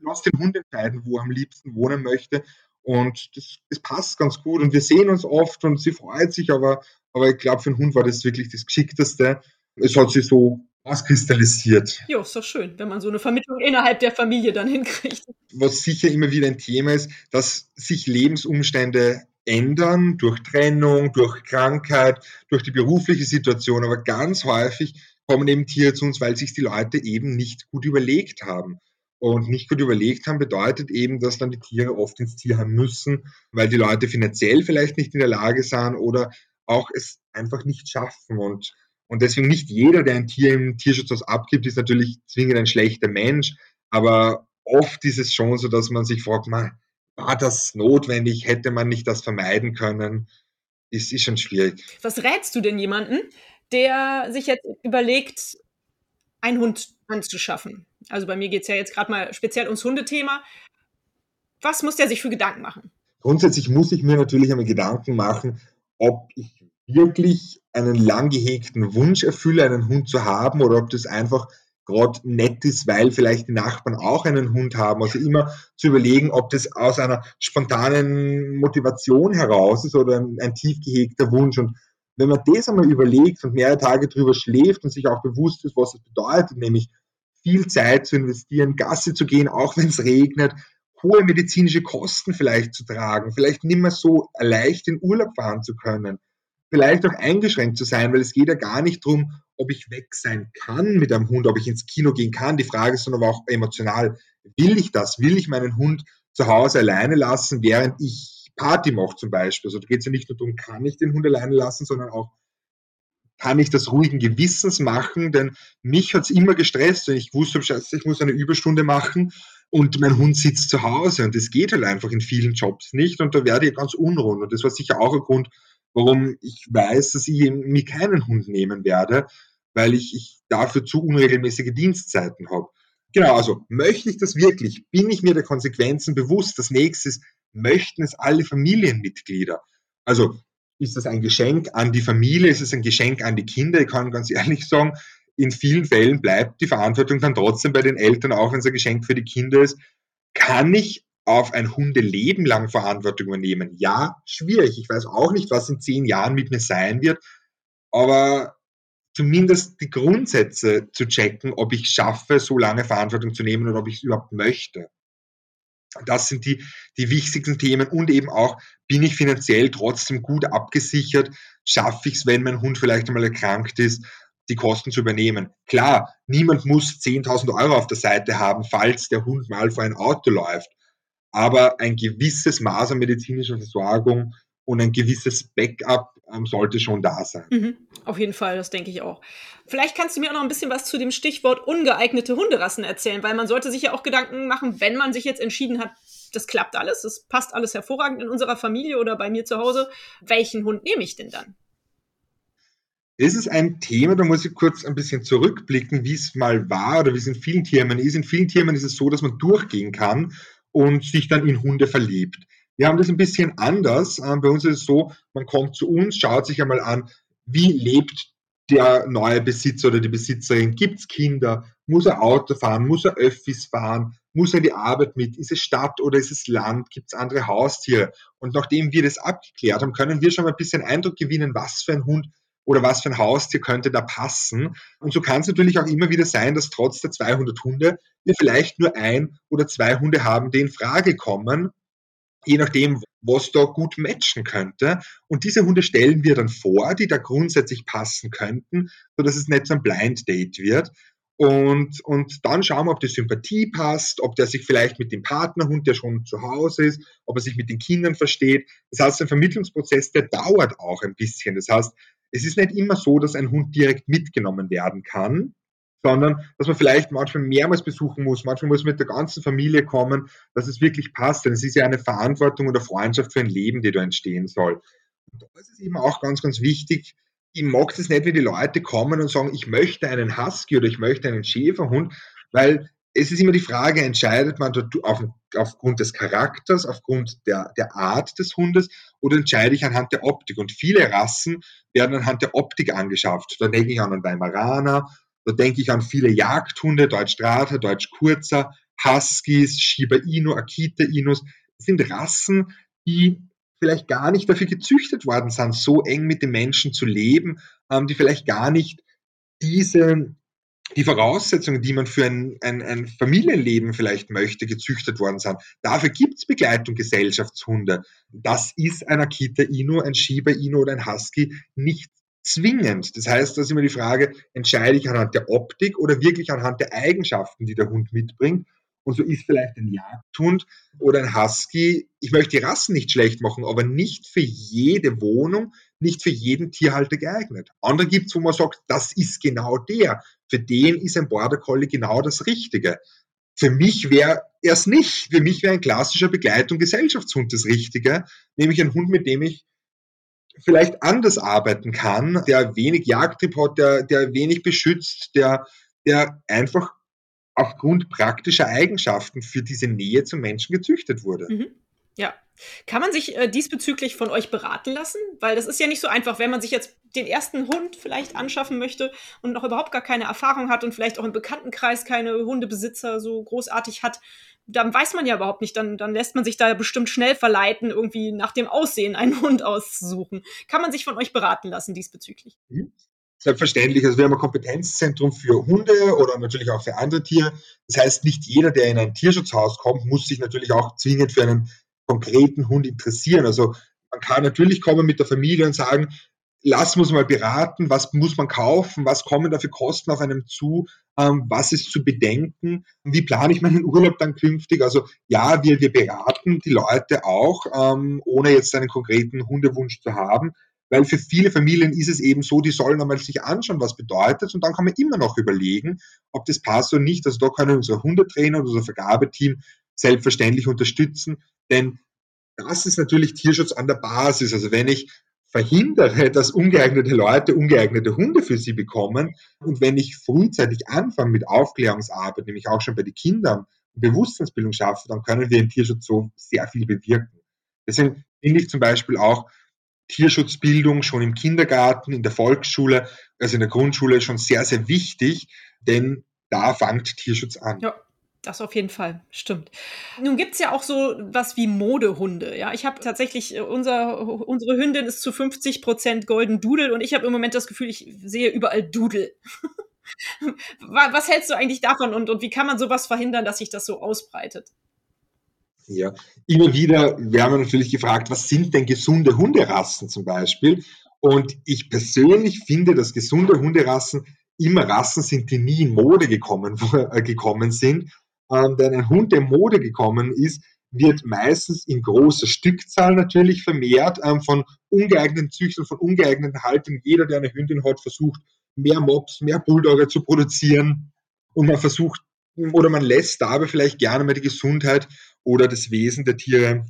lass den Hund entscheiden, wo er am liebsten wohnen möchte und das, das, passt ganz gut. Und wir sehen uns oft und sie freut sich, aber, aber ich glaube, für einen Hund war das wirklich das Geschickteste. Es hat sich so auskristallisiert. Ja, ist doch schön, wenn man so eine Vermittlung innerhalb der Familie dann hinkriegt. Was sicher immer wieder ein Thema ist, dass sich Lebensumstände ändern durch Trennung, durch Krankheit, durch die berufliche Situation. Aber ganz häufig kommen eben Tiere zu uns, weil sich die Leute eben nicht gut überlegt haben und nicht gut überlegt haben, bedeutet eben, dass dann die Tiere oft ins Tierheim müssen, weil die Leute finanziell vielleicht nicht in der Lage sind oder auch es einfach nicht schaffen. Und, und deswegen nicht jeder, der ein Tier im Tierschutzhaus abgibt, ist natürlich zwingend ein schlechter Mensch. Aber oft ist es schon so, dass man sich fragt, man, war das notwendig? Hätte man nicht das vermeiden können? Ist, ist schon schwierig. Was rätst du denn jemanden, der sich jetzt überlegt, einen Hund anzuschaffen? Also bei mir geht es ja jetzt gerade mal speziell ums Hundethema. Was muss der sich für Gedanken machen? Grundsätzlich muss ich mir natürlich einmal Gedanken machen, ob ich wirklich einen lang gehegten Wunsch erfülle, einen Hund zu haben, oder ob das einfach gerade nett ist, weil vielleicht die Nachbarn auch einen Hund haben. Also immer zu überlegen, ob das aus einer spontanen Motivation heraus ist oder ein, ein tief gehegter Wunsch. Und wenn man das einmal überlegt und mehrere Tage drüber schläft und sich auch bewusst ist, was es bedeutet, nämlich viel Zeit zu investieren, Gasse zu gehen, auch wenn es regnet, hohe medizinische Kosten vielleicht zu tragen, vielleicht nicht mehr so leicht in Urlaub fahren zu können, vielleicht auch eingeschränkt zu sein, weil es geht ja gar nicht darum, ob ich weg sein kann mit einem Hund, ob ich ins Kino gehen kann. Die Frage ist dann aber auch emotional, will ich das? Will ich meinen Hund zu Hause alleine lassen, während ich Party mache zum Beispiel? Also da geht es ja nicht nur darum, kann ich den Hund alleine lassen, sondern auch, kann ich das ruhigen Gewissens machen, denn mich hat es immer gestresst und ich wusste, scheiße, ich muss eine Überstunde machen und mein Hund sitzt zu Hause und das geht halt einfach in vielen Jobs nicht und da werde ich ganz unrund und das war sicher auch ein Grund, warum ich weiß, dass ich mir keinen Hund nehmen werde, weil ich, ich dafür zu unregelmäßige Dienstzeiten habe. Genau, also möchte ich das wirklich? Bin ich mir der Konsequenzen bewusst? Das nächste ist, möchten es alle Familienmitglieder? Also ist das ein Geschenk an die Familie? Ist es ein Geschenk an die Kinder? Ich kann ganz ehrlich sagen, in vielen Fällen bleibt die Verantwortung dann trotzdem bei den Eltern, auch wenn es ein Geschenk für die Kinder ist. Kann ich auf ein Hundeleben lang Verantwortung übernehmen? Ja, schwierig. Ich weiß auch nicht, was in zehn Jahren mit mir sein wird, aber zumindest die Grundsätze zu checken, ob ich schaffe, so lange Verantwortung zu nehmen oder ob ich es überhaupt möchte. Das sind die, die wichtigsten Themen und eben auch, bin ich finanziell trotzdem gut abgesichert? Schaffe ich es, wenn mein Hund vielleicht einmal erkrankt ist, die Kosten zu übernehmen? Klar, niemand muss 10.000 Euro auf der Seite haben, falls der Hund mal vor ein Auto läuft. Aber ein gewisses Maß an medizinischer Versorgung und ein gewisses Backup sollte schon da sein. Mhm, auf jeden Fall, das denke ich auch. Vielleicht kannst du mir auch noch ein bisschen was zu dem Stichwort ungeeignete Hunderassen erzählen, weil man sollte sich ja auch Gedanken machen, wenn man sich jetzt entschieden hat, das klappt alles, das passt alles hervorragend in unserer Familie oder bei mir zu Hause, welchen Hund nehme ich denn dann? Das ist ein Thema, da muss ich kurz ein bisschen zurückblicken, wie es mal war oder wie es in vielen Firmen ist. In vielen Firmen ist es so, dass man durchgehen kann und sich dann in Hunde verliebt. Wir haben das ein bisschen anders. Ähm, bei uns ist es so, man kommt zu uns, schaut sich einmal an, wie lebt der neue Besitzer oder die Besitzerin? Gibt es Kinder? Muss er Auto fahren? Muss er Öffis fahren? Muss er die Arbeit mit? Ist es Stadt oder ist es Land? Gibt es andere Haustiere? Und nachdem wir das abgeklärt haben, können wir schon mal ein bisschen Eindruck gewinnen, was für ein Hund oder was für ein Haustier könnte da passen. Und so kann es natürlich auch immer wieder sein, dass trotz der 200 Hunde wir vielleicht nur ein oder zwei Hunde haben, die in Frage kommen je nachdem, was da gut matchen könnte. Und diese Hunde stellen wir dann vor, die da grundsätzlich passen könnten, sodass es nicht so ein Blind Date wird. Und, und dann schauen wir, ob die Sympathie passt, ob der sich vielleicht mit dem Partnerhund, der schon zu Hause ist, ob er sich mit den Kindern versteht. Das heißt, ein Vermittlungsprozess, der dauert auch ein bisschen. Das heißt, es ist nicht immer so, dass ein Hund direkt mitgenommen werden kann, sondern dass man vielleicht manchmal mehrmals besuchen muss, manchmal muss man mit der ganzen Familie kommen, dass es wirklich passt. Denn es ist ja eine Verantwortung oder Freundschaft für ein Leben, die da entstehen soll. Und da ist es eben auch ganz, ganz wichtig, ich mag es nicht, wenn die Leute kommen und sagen, ich möchte einen Husky oder ich möchte einen Schäferhund, weil es ist immer die Frage, entscheidet man auf, aufgrund des Charakters, aufgrund der, der Art des Hundes oder entscheide ich anhand der Optik? Und viele Rassen werden anhand der Optik angeschafft. Da denke ich an einen Weimaraner da denke ich an viele Jagdhunde, Deutsch Strata, Deutsch Kurzer, Huskies, Shiba Inu, Akita Inus. Das sind Rassen, die vielleicht gar nicht dafür gezüchtet worden sind, so eng mit den Menschen zu leben, ähm, die vielleicht gar nicht diese, die Voraussetzungen, die man für ein, ein, ein Familienleben vielleicht möchte, gezüchtet worden sind. Dafür gibt es Begleitung Gesellschaftshunde. Das ist ein Akita Inu, ein Shiba Inu oder ein Husky nicht zwingend. Das heißt, da ist immer die Frage, entscheide ich anhand der Optik oder wirklich anhand der Eigenschaften, die der Hund mitbringt. Und so ist vielleicht ein Jagdhund oder ein Husky, ich möchte die Rassen nicht schlecht machen, aber nicht für jede Wohnung, nicht für jeden Tierhalter geeignet. Andere gibt es, wo man sagt, das ist genau der. Für den ist ein Border Collie genau das Richtige. Für mich wäre er es nicht. Für mich wäre ein klassischer Begleitung Gesellschaftshund das Richtige, nämlich ein Hund, mit dem ich vielleicht anders arbeiten kann, der wenig Jagdtrieb hat, der, der wenig beschützt, der, der einfach aufgrund praktischer Eigenschaften für diese Nähe zum Menschen gezüchtet wurde. Mhm. Ja. Kann man sich äh, diesbezüglich von euch beraten lassen? Weil das ist ja nicht so einfach, wenn man sich jetzt den ersten Hund vielleicht anschaffen möchte und noch überhaupt gar keine Erfahrung hat und vielleicht auch im Bekanntenkreis keine Hundebesitzer so großartig hat dann weiß man ja überhaupt nicht, dann, dann lässt man sich da bestimmt schnell verleiten, irgendwie nach dem Aussehen einen [LAUGHS] Hund auszusuchen. Kann man sich von euch beraten lassen diesbezüglich? Mhm. Selbstverständlich. Also wir haben ein Kompetenzzentrum für Hunde oder natürlich auch für andere Tiere. Das heißt, nicht jeder, der in ein Tierschutzhaus kommt, muss sich natürlich auch zwingend für einen konkreten Hund interessieren. Also man kann natürlich kommen mit der Familie und sagen, lass uns mal beraten, was muss man kaufen, was kommen da für Kosten auf einem zu, ähm, was ist zu bedenken, wie plane ich meinen [LAUGHS] Urlaub dann künftig. Also ja, wir, wir beraten die Leute auch, ähm, ohne jetzt einen konkreten Hundewunsch zu haben, weil für viele Familien ist es eben so, die sollen einmal sich anschauen, was bedeutet und dann kann man immer noch überlegen, ob das passt oder nicht. Also da können unsere Hundetrainer und unser Vergabeteam selbstverständlich unterstützen, denn das ist natürlich Tierschutz an der Basis. Also wenn ich verhindere, [LAUGHS] dass ungeeignete Leute ungeeignete Hunde für sie bekommen. Und wenn ich frühzeitig anfange mit Aufklärungsarbeit, nämlich auch schon bei den Kindern, Bewusstseinsbildung schaffe, dann können wir im Tierschutz so sehr viel bewirken. Deswegen finde ich zum Beispiel auch Tierschutzbildung schon im Kindergarten, in der Volksschule, also in der Grundschule schon sehr, sehr wichtig, denn da fängt Tierschutz an. Ja. Das auf jeden Fall, stimmt. Nun gibt es ja auch so was wie Modehunde. Ja, ich habe tatsächlich, äh, unser, unsere Hündin ist zu 50 Prozent Golden Doodle und ich habe im Moment das Gefühl, ich sehe überall Doodle. [LAUGHS] was hältst du eigentlich davon und, und wie kann man sowas verhindern, dass sich das so ausbreitet? Ja, immer wieder werden wir natürlich gefragt, was sind denn gesunde Hunderassen zum Beispiel? Und ich persönlich finde, dass gesunde Hunderassen immer Rassen sind, die nie in Mode gekommen, [LAUGHS] äh, gekommen sind. Ähm, denn ein Hund, der Mode gekommen ist, wird meistens in großer Stückzahl natürlich vermehrt ähm, von ungeeigneten Züchtern, von ungeeigneten Haltungen. Jeder, der eine Hündin hat, versucht, mehr Mops, mehr Bulldogger zu produzieren. Und man versucht, oder man lässt dabei vielleicht gerne mal die Gesundheit oder das Wesen der Tiere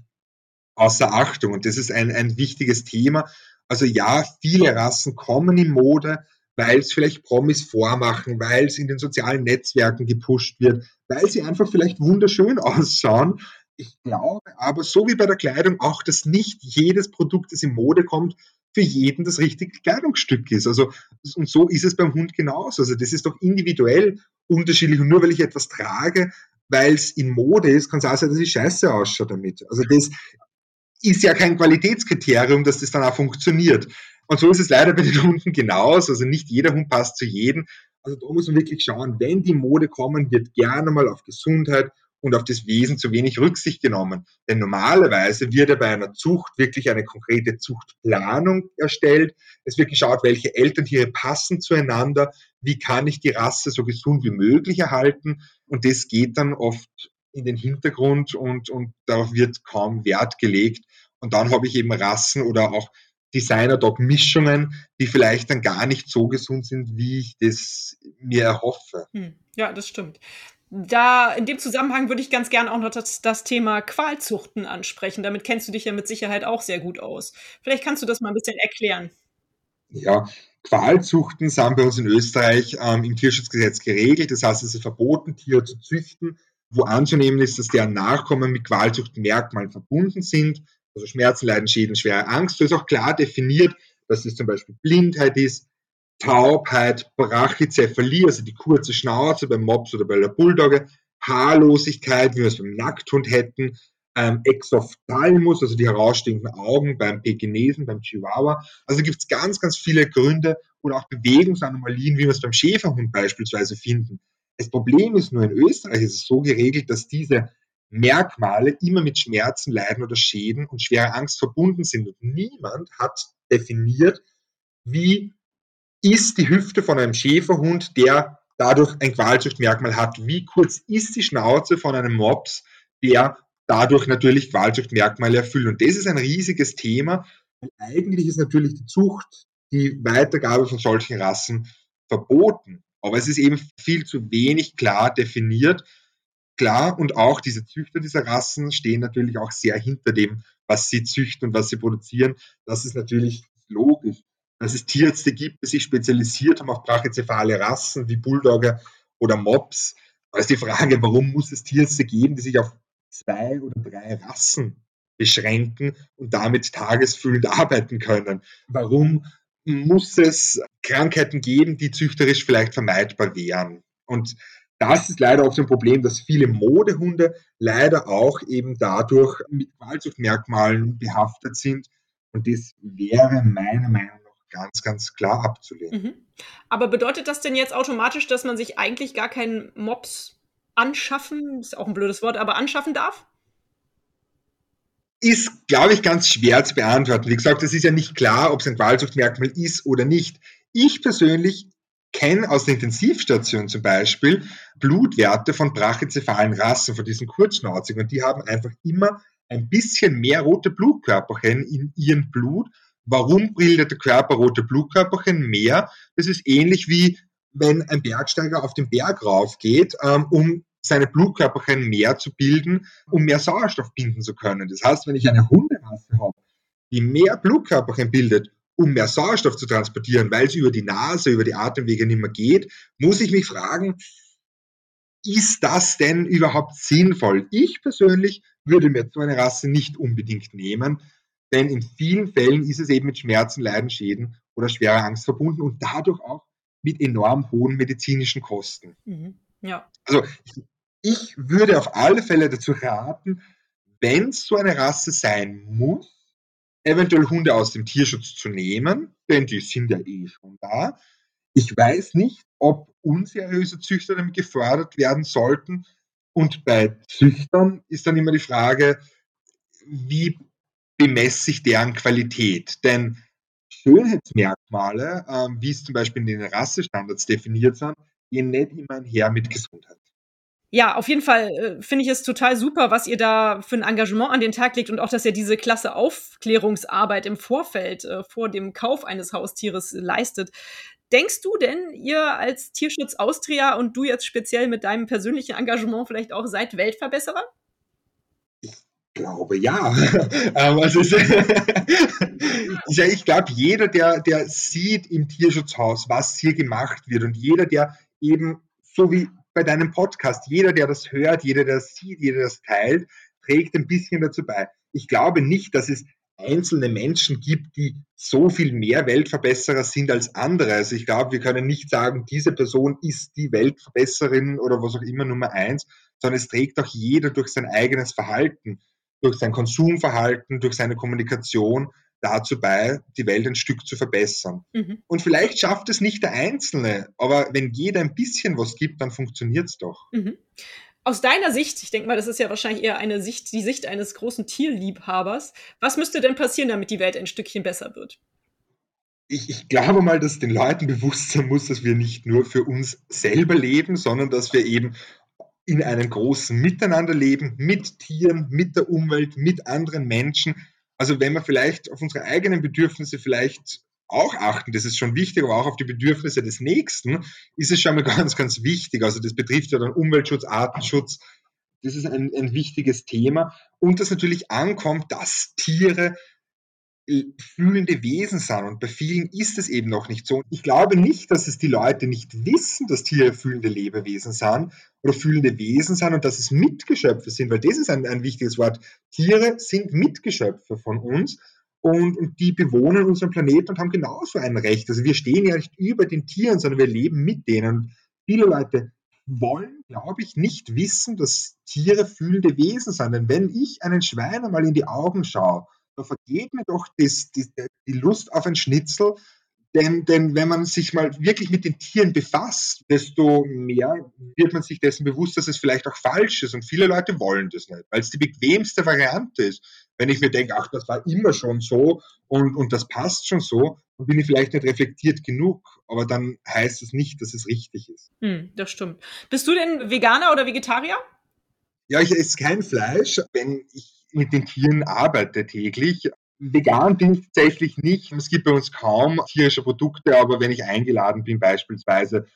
außer Achtung. Und das ist ein, ein wichtiges Thema. Also ja, viele Rassen kommen in Mode, weil es vielleicht Promis vormachen, weil es in den sozialen Netzwerken gepusht wird, weil sie einfach vielleicht wunderschön [LAUGHS] ausschauen. Ich glaube aber, so wie bei der Kleidung auch, dass nicht jedes Produkt, das in Mode kommt, für jeden das richtige Kleidungsstück ist. Also, und so ist es beim Hund genauso. Also, das ist doch individuell unterschiedlich. Und nur weil ich etwas trage, weil es in Mode ist, kann es auch sein, dass ich scheiße ausschaue damit. Also, das ist ja kein Qualitätskriterium, dass das dann auch funktioniert. Und so ist es leider bei den Hunden genauso. Also nicht jeder Hund passt zu jedem. Also da muss man wirklich schauen, wenn die Mode kommen, wird gerne mal auf Gesundheit und auf das Wesen zu wenig Rücksicht genommen. Denn normalerweise wird ja bei einer Zucht wirklich eine konkrete Zuchtplanung erstellt. Es wird geschaut, welche Elterntiere passen zueinander, wie kann ich die Rasse so gesund wie möglich erhalten. Und das geht dann oft in den Hintergrund und, und darauf wird kaum Wert gelegt. Und dann habe ich eben Rassen oder auch Designer-Dog-Mischungen, die vielleicht dann gar nicht so gesund sind, wie ich das mir erhoffe. Hm. Ja, das stimmt. Da in dem Zusammenhang würde ich ganz gern auch noch das, das, Thema Qualzuchten ansprechen. Damit kennst du dich ja mit Sicherheit auch sehr gut aus. Vielleicht kannst du das mal ein bisschen erklären. Ja, Qualzuchten sind bei uns in Österreich ähm, im Tierschutzgesetz geregelt. Das heißt, es ist verboten, Tiere zu züchten, wo anzunehmen ist, dass deren Nachkommen mit Qualzuchtmerkmalen verbunden sind. Also Schmerzen, Leiden, Schäden, schwere Angst. So ist auch klar definiert, dass es zum Beispiel Blindheit ist, Taubheit, Brachycephalie, also die kurze Schnauze beim Mops oder bei der Bulldogge, Haarlosigkeit, wie wir es beim Nackthund hätten, ähm, Exophthalmus, also die herausstehenden Augen beim Pekinesen, beim Chihuahua. Also gibt es ganz, ganz viele Gründe oder auch Bewegungsanomalien, wie wir es beim Schäferhund beispielsweise finden. Das Problem ist nur, in Österreich ist es so geregelt, dass diese Merkmale immer mit Schmerzen, Leiden oder Schäden und schwerer Angst verbunden sind. Und niemand hat definiert, wie ist die Hüfte von einem Schäferhund, der dadurch ein Qualzuchtmerkmal hat. Wie kurz ist die Schnauze von einem Mops, der dadurch natürlich Qualzuchtmerkmale erfüllt. Und das ist ein riesiges Thema. Und eigentlich ist natürlich die Zucht, die Weitergabe von solchen Rassen verboten. Aber es ist eben viel zu wenig klar definiert. Klar, und auch diese Züchter dieser Rassen stehen natürlich auch sehr hinter dem, was sie züchten und was sie produzieren. Das ist natürlich logisch dass es Tierärzte gibt, die sich spezialisiert haben auf brachycephale Rassen wie Bulldogger oder Mops. Da ist die Frage, warum muss es Tierärzte geben, die sich auf zwei oder drei Rassen beschränken und damit tagesfüllend [LAUGHS] arbeiten können? Warum muss es Krankheiten geben, die züchterisch vielleicht vermeidbar wären? Und das ist leider auch so ein Problem, dass viele Modehunde leider auch eben dadurch mit Qualzuchtmerkmalen behaftet sind. Und das wäre meiner Meinung ganz, ganz klar abzulehnen. Mhm. Aber bedeutet das denn jetzt automatisch, dass man sich eigentlich gar keinen Mops anschaffen, ist auch ein blödes Wort, aber anschaffen darf? Ist, glaube ich, ganz schwer zu beantworten. Wie gesagt, es ist ja nicht klar, ob es ein Qualzuchtmerkmal ist oder nicht. Ich persönlich kenne aus der Intensivstation zum Beispiel Blutwerte von brachycephalen Rassen, von diesen Kurzschnauzigen. Und die haben einfach immer ein bisschen mehr rote Blutkörperchen in ihrem Blut Warum bildet der Körper rote Blutkörperchen mehr? Das ist ähnlich wie wenn ein Bergsteiger auf den Berg raufgeht, ähm, um seine Blutkörperchen mehr zu bilden, um mehr Sauerstoff binden zu können. Das heißt, wenn ich eine Hunderasse habe, die mehr Blutkörperchen bildet, um mehr Sauerstoff zu transportieren, weil es über die Nase, über die Atemwege nicht mehr geht, muss ich mich fragen, ist das denn überhaupt sinnvoll? Ich persönlich würde mir so eine Rasse nicht unbedingt nehmen, denn in vielen Fällen ist es eben mit Schmerzen, Leiden, Schäden oder schwerer Angst verbunden und dadurch auch mit enorm hohen medizinischen Kosten. Mhm. Ja. Also ich, ich würde auf alle Fälle dazu raten, wenn es so eine Rasse sein muss, eventuell Hunde aus dem Tierschutz zu nehmen, denn die sind ja eh schon da. Ich weiß nicht, ob unseriöse Züchter damit gefördert werden sollten, Und bei Züchtern ist dann immer die Frage, wie bemesse ich deren Qualität? Denn Schönheitsmerkmale, ähm, wie es zum Beispiel in den Rassestandards definiert sind, gehen nicht immer einher mit Gesundheit. Ja, auf jeden Fall äh, finde ich es total super, was ihr da für ein Engagement an den Tag legt und auch, dass ihr diese klasse Aufklärungsarbeit im Vorfeld äh, vor dem Kauf eines Haustieres leistet. Denkst du denn, ihr als Tierschutz Austria und du jetzt speziell mit deinem persönlichen Engagement vielleicht auch seid Weltverbesserer? Ich glaube ja. [LAUGHS] also [LAUGHS] ich glaube, jeder, der, der sieht im Tierschutzhaus, was hier gemacht wird und jeder, der eben, so wie bei deinem Podcast, jeder, der das hört, jeder, der das sieht, jeder, der das teilt, trägt ein bisschen dazu bei. Ich glaube nicht, dass es einzelne Menschen gibt, die so viel mehr Weltverbesserer sind als andere. Also ich glaube, wir können nicht sagen, diese Person ist die Weltverbesserin oder was auch immer Nummer eins, sondern es trägt auch jeder durch sein eigenes Verhalten, durch sein Konsumverhalten, durch seine Kommunikation dazu bei, die Welt ein Stück zu verbessern. Mhm. Und vielleicht schafft es nicht der Einzelne, aber wenn jeder ein bisschen was gibt, dann funktioniert es doch. Mhm. Aus deiner Sicht, ich denke mal, das ist ja wahrscheinlich eher eine Sicht, die Sicht eines großen Tierliebhabers. Was müsste denn passieren, damit die Welt ein Stückchen besser wird? Ich, ich, glaube mal, dass den Leuten bewusst sein muss, dass wir nicht nur für uns selber leben, sondern dass wir eben in einem großen Miteinander leben, mit Tieren, mit der Umwelt, mit anderen Menschen also wenn wir vielleicht auf unsere eigenen Bedürfnisse vielleicht auch achten, das ist schon wichtig, aber auch auf die Bedürfnisse des Nächsten, ist es schon mal [LAUGHS] ganz, ganz wichtig. Also das betrifft ja dann Umweltschutz, Artenschutz. Das ist ein, ein wichtiges Thema. Und das natürlich ankommt, dass Tiere fühlende Wesen sind. Und bei vielen ist es eben noch nicht so. Ich glaube nicht, dass es die Leute nicht wissen, dass Tiere fühlende Lebewesen sind oder fühlende Wesen sind und dass es Mitgeschöpfe sind, weil das ist ein, ein wichtiges Wort. Tiere sind Mitgeschöpfe von uns und, und die bewohnen unseren Planeten und haben genauso ein Recht. Also wir stehen ja nicht über den Tieren, sondern wir leben mit denen. Und viele Leute wollen, glaube ich, nicht wissen, dass Tiere fühlende Wesen sind. Denn wenn ich einen Schwein einmal in die Augen schaue, da vergeht mir doch das, die, die Lust auf ein Schnitzel. Denn, denn wenn man sich mal wirklich mit den Tieren befasst, desto mehr wird man sich dessen bewusst, dass es vielleicht auch falsch ist. Und viele Leute wollen das nicht, weil es die bequemste Variante ist. Wenn ich mir denke, ach, das war immer schon so und, und das passt schon so, dann bin ich vielleicht nicht reflektiert genug. Aber dann heißt es nicht, dass es richtig ist. Hm, das stimmt. Bist du denn Veganer oder Vegetarier? Ja, ich esse kein Fleisch. Wenn ich mit den Tieren arbeite täglich. Vegan bin ich tatsächlich nicht. Es gibt bei uns kaum tierische Produkte, aber wenn ich eingeladen bin beispielsweise,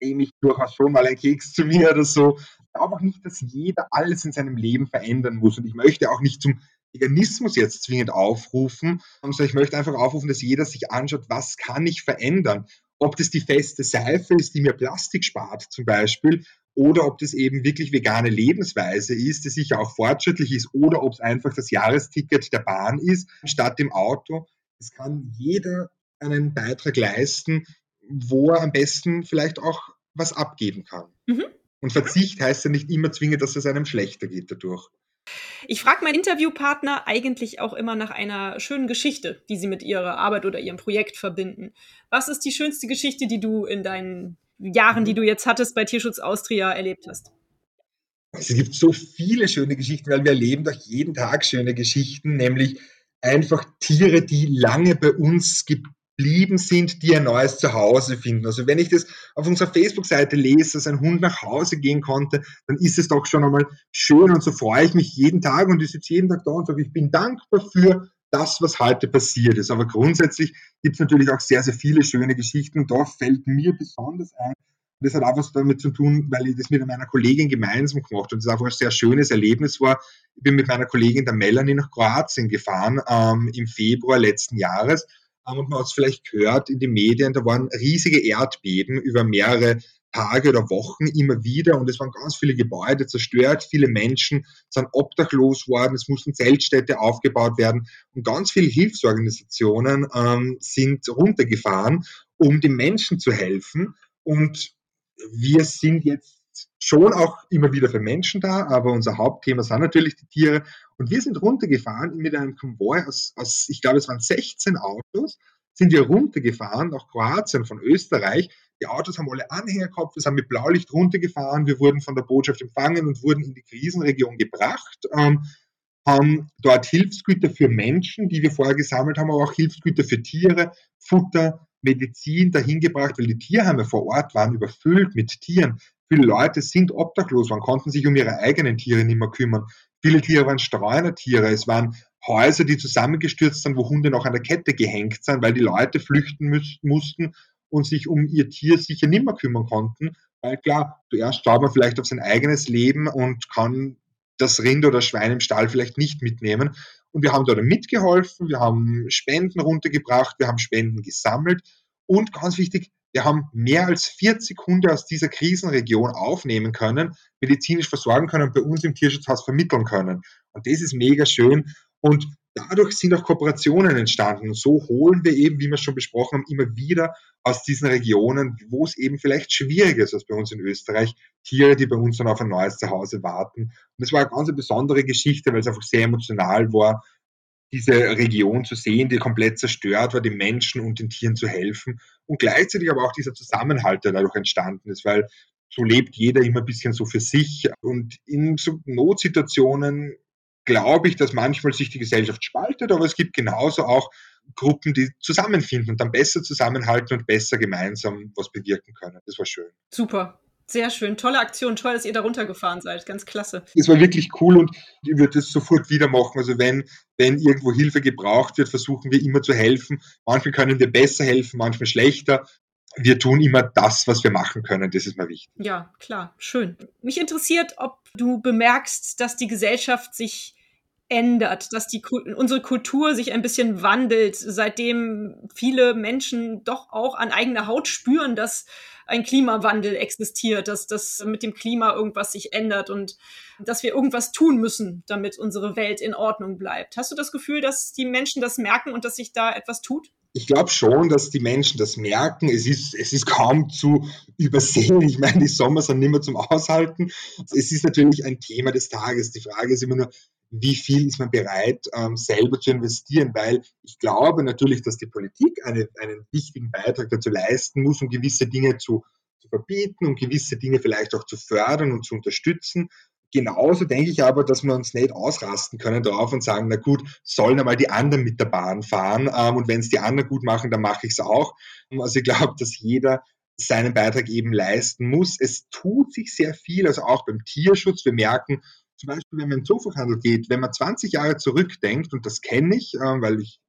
nehme ich durchaus schon mal einen Keks zu mir oder so. Ich glaube auch nicht, dass jeder alles in seinem Leben verändern muss. Und ich möchte auch nicht zum Veganismus jetzt zwingend aufrufen, sondern ich möchte einfach aufrufen, dass jeder sich anschaut, was kann ich verändern. Ob das die feste Seife ist, die mir Plastik spart zum Beispiel, oder ob das eben wirklich vegane Lebensweise ist, die sicher auch fortschrittlich ist, oder ob es einfach das Jahresticket der Bahn ist, statt dem Auto. Es kann jeder einen Beitrag leisten, wo er am besten vielleicht auch was abgeben kann. Mhm. Und Verzicht heißt ja nicht immer zwingend, dass es einem schlechter geht dadurch. Ich frage meinen Interviewpartner eigentlich auch immer nach einer schönen Geschichte, die sie mit ihrer Arbeit oder ihrem Projekt verbinden. Was ist die schönste Geschichte, die du in deinen Jahren, die mhm. du jetzt hattest bei Tierschutz Austria erlebt hast? Es gibt so viele schöne Geschichten, weil wir erleben doch jeden Tag schöne Geschichten, nämlich einfach Tiere, die lange bei uns geblieben sind, die ein neues Zuhause finden. Also wenn ich das auf unserer Facebook-Seite lese, dass ein Hund nach Hause gehen konnte, dann ist es doch schon einmal schön und so freue ich mich jeden Tag und ich sitze jeden Tag da und sage, ich bin dankbar für das, was heute passiert ist. Aber grundsätzlich gibt es natürlich auch sehr, sehr viele schöne Geschichten. Da fällt mir besonders ein, und das hat auch was damit zu tun, weil ich das mit meiner Kollegin gemeinsam gemacht. Und das einfach ein sehr schönes Erlebnis war. Ich bin mit meiner Kollegin der Melanie nach Kroatien gefahren ähm, im Februar letzten Jahres. Ähm, und man hat es vielleicht gehört in den Medien, da waren riesige Erdbeben über mehrere Tage oder Wochen immer wieder und es waren ganz viele Gebäude zerstört, viele Menschen sind obdachlos worden, es mussten Zeltstädte aufgebaut werden und ganz viele Hilfsorganisationen ähm, sind runtergefahren, um den Menschen zu helfen und wir sind jetzt schon auch immer wieder für Menschen da, aber unser Hauptthema sind natürlich die Tiere und wir sind runtergefahren mit einem Konvoi aus, aus ich glaube es waren 16 Autos, sind wir runtergefahren nach Kroatien von Österreich Die Autos haben alle Anhänger gehabt, wir sind mit Blaulicht runtergefahren, wir wurden von der Botschaft empfangen und wurden in die Krisenregion gebracht. Ähm, haben dort Hilfsgüter für Menschen, die wir vorher gesammelt haben, aber auch Hilfsgüter für Tiere, Futter, Medizin dahin gebracht, weil die Tierheime vor Ort waren überfüllt mit Tieren. Viele Leute sind obdachlos, man konnten sich um ihre eigenen Tiere nicht mehr kümmern. Viele Tiere waren Streunertiere, es waren Häuser, die zusammengestürzt sind, wo Hunde noch an der Kette gehängt sind, weil die Leute flüchten mussten und sich um ihr Tier sicher nicht mehr kümmern konnten. Weil klar, zuerst schaut man vielleicht auf sein eigenes Leben und kann das Rind oder Schwein im Stall vielleicht nicht mitnehmen. Und wir haben dort mitgeholfen, wir haben Spenden runtergebracht, wir haben Spenden gesammelt und ganz wichtig, wir haben mehr als 40 Hunde aus dieser Krisenregion aufnehmen können, medizinisch versorgen können und bei uns im Tierschutzhaus vermitteln können. Und das ist mega schön. Und dadurch sind auch Kooperationen entstanden. Und so holen wir eben, wie wir es schon besprochen haben, immer wieder aus diesen Regionen, wo es eben vielleicht schwieriger ist als bei uns in Österreich, Tiere, die bei uns dann auf ein neues Zuhause warten. Und das war eine ganz besondere Geschichte, weil es einfach sehr emotional war, diese Region zu sehen, die komplett zerstört war, den Menschen und den Tieren zu helfen und gleichzeitig aber auch dieser Zusammenhalt, der dadurch entstanden ist, weil so lebt jeder immer ein bisschen so für sich und in so Notsituationen glaube ich, dass manchmal sich die Gesellschaft spaltet, aber es gibt genauso auch Gruppen, die zusammenfinden und dann besser zusammenhalten und besser gemeinsam was bewirken können. Das war schön. Super. Sehr schön, tolle Aktion, toll, dass ihr da runtergefahren seid, ganz klasse. Es war wirklich cool und ich würde das sofort wieder machen. Also wenn, wenn irgendwo Hilfe gebraucht wird, versuchen wir immer zu helfen. Manchmal können wir besser helfen, manchmal schlechter. Wir tun immer das, was wir machen können. Das ist mir wichtig. Ja, klar, schön. Mich interessiert, ob du bemerkst, dass die Gesellschaft sich ändert, dass die, unsere Kultur sich ein bisschen wandelt, seitdem viele Menschen doch auch an eigener Haut spüren, dass ein Klimawandel existiert, dass das mit dem Klima irgendwas sich ändert und dass wir irgendwas tun müssen, damit unsere Welt in Ordnung bleibt. Hast du das Gefühl, dass die Menschen das merken und dass sich da etwas tut? Ich glaube schon, dass die Menschen das merken. Es ist, es ist kaum zu übersehen. Ich meine, die Sommer sind nicht mehr zum Aushalten. Es ist natürlich ein Thema des Tages. Die Frage ist immer nur, wie viel ist man bereit, ähm, selber zu investieren, weil ich glaube natürlich, dass die Politik eine, einen wichtigen Beitrag dazu leisten muss, um gewisse Dinge zu, zu verbieten, um gewisse Dinge vielleicht auch zu fördern und zu unterstützen. Genauso denke ich aber, dass wir uns nicht ausrasten können darauf und sagen, na gut, sollen einmal die anderen mit der Bahn fahren ähm, und wenn es die anderen gut machen, dann mache ich es auch. Also ich glaube, dass jeder seinen Beitrag eben leisten muss. Es tut sich sehr viel, also auch beim Tierschutz. Wir merken, zum Beispiel, wenn man den Zoofachhandel geht, wenn man 20 Jahre zurückdenkt, und das kenne ich, äh, weil ich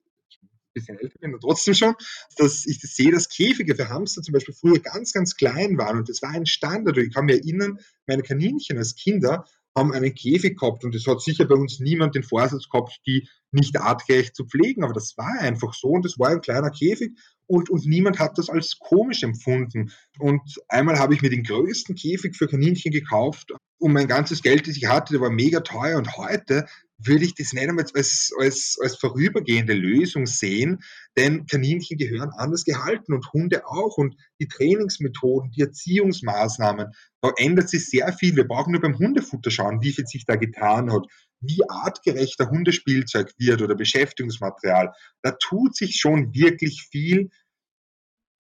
bisschen älter bin und trotzdem schon, dass ich das sehe, dass Käfige für Hamster zum Beispiel früher ganz, ganz klein waren und das war ein Standard. Ich kann mich erinnern, meine Kaninchen als Kinder haben einen Käfig gehabt und es hat sicher bei uns niemand den Vorsatz gehabt, die nicht artgerecht zu pflegen, aber das war einfach so und das war ein kleiner Käfig und, und niemand hat das als komisch empfunden. Und einmal habe ich mir den größten Käfig für Kaninchen gekauft und mein ganzes Geld, das ich hatte, der war mega teuer und heute würde ich das nicht einmal als, als, als vorübergehende Lösung sehen, denn Kaninchen gehören anders gehalten und Hunde auch und die Trainingsmethoden, die Erziehungsmaßnahmen, da ändert sich sehr viel. Wir brauchen nur beim Hundefutter schauen, wie viel sich da getan hat, wie artgerechter Hundespielzeug wird oder Beschäftigungsmaterial. Da tut sich schon wirklich viel.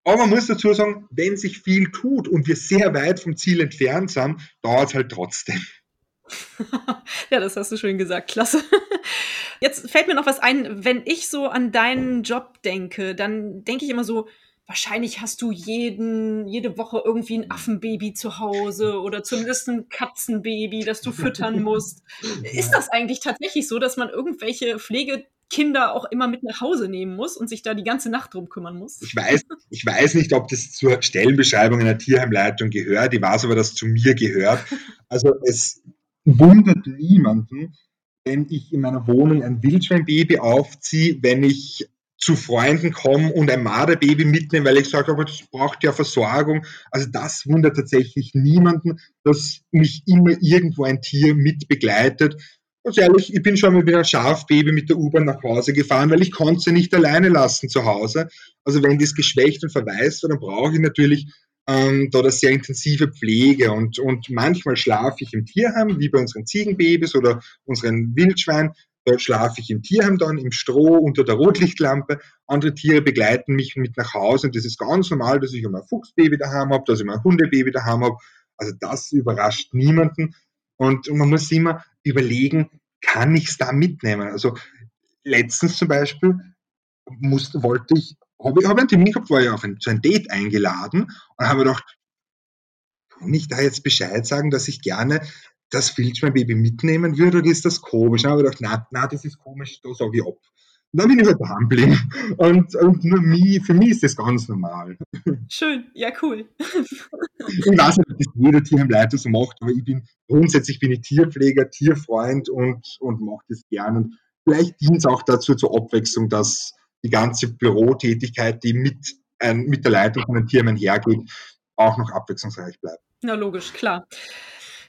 Aber man muss dazu sagen, wenn sich viel tut und wir sehr weit vom Ziel entfernt sind, dauert es halt trotzdem. [LAUGHS] ja, das hast du schön gesagt. Klasse. [LAUGHS] Jetzt fällt mir noch was ein. Wenn ich so an deinen Job denke, dann denke ich immer so, wahrscheinlich hast du jeden, jede Woche irgendwie ein Affenbaby zu Hause oder zumindest ein Katzenbaby, das du füttern [LAUGHS] musst. Ist das eigentlich tatsächlich so, dass man irgendwelche Pflegekinder auch immer mit nach Hause nehmen muss und sich da die ganze Nacht drum kümmern muss? Ich weiß, ich weiß nicht, ob das zur Stellenbeschreibung einer Tierheimleitung gehört. Ich weiß aber, dass es zu mir gehört. Also es wundert niemanden, wenn ich in meiner Wohnung ein Wildschweinbaby aufziehe, wenn ich zu Freunden komme und ein Marderbaby mitnehme, weil ich sage, aber das braucht ja Versorgung. Also das wundert tatsächlich niemanden, dass mich immer irgendwo ein Tier mit begleitet. Ganz ehrlich, ich bin schon mal mit einem Schafbaby mit der U-Bahn nach Hause gefahren, weil ich konnte sie nicht alleine lassen zu Hause. Also wenn das geschwächt und verwaist war, dann brauche ich natürlich ähm, da eine sehr intensive Pflege und, und manchmal schlafe ich im Tierheim, wie bei unseren Ziegenbabys oder unseren Wildschwein. Da schlafe ich im Tierheim dann, im Stroh, unter der Rotlichtlampe. Andere Tiere begleiten mich mit nach Hause und das ist ganz normal, dass ich ein Fuchsbaby daheim habe, dass ich ein Hundebaby daheim habe. Also das überrascht niemanden. Und man muss immer überlegen, kann ich es da mitnehmen? Also letztens zum Beispiel musste, wollte ich, habe ich hab einen Termin gehabt, war ja auf ein, zu einem Date eingeladen und habe gedacht, kann ich da jetzt Bescheid sagen, dass ich gerne das Filzschwein-Baby mitnehmen würde oder ist das komisch? Dann habe ich gedacht, na, na, das ist komisch, da sage ich ab. Und dann bin ich halt daheim geblieben. [LAUGHS] Und, und nur mich, für mich ist das ganz normal. Schön, ja, cool. [LAUGHS] Ich weiß nicht, ob das jeder Tierheimleiter so macht, aber ich bin grundsätzlich bin ich Tierpfleger, Tierfreund und, und mache das gern. Und vielleicht dient es auch dazu zur Abwechslung, dass die ganze Bürotätigkeit, die mit, ein, mit der Leitung von einem Tierheim hergeht, auch noch abwechslungsreich bleibt. Na logisch, klar.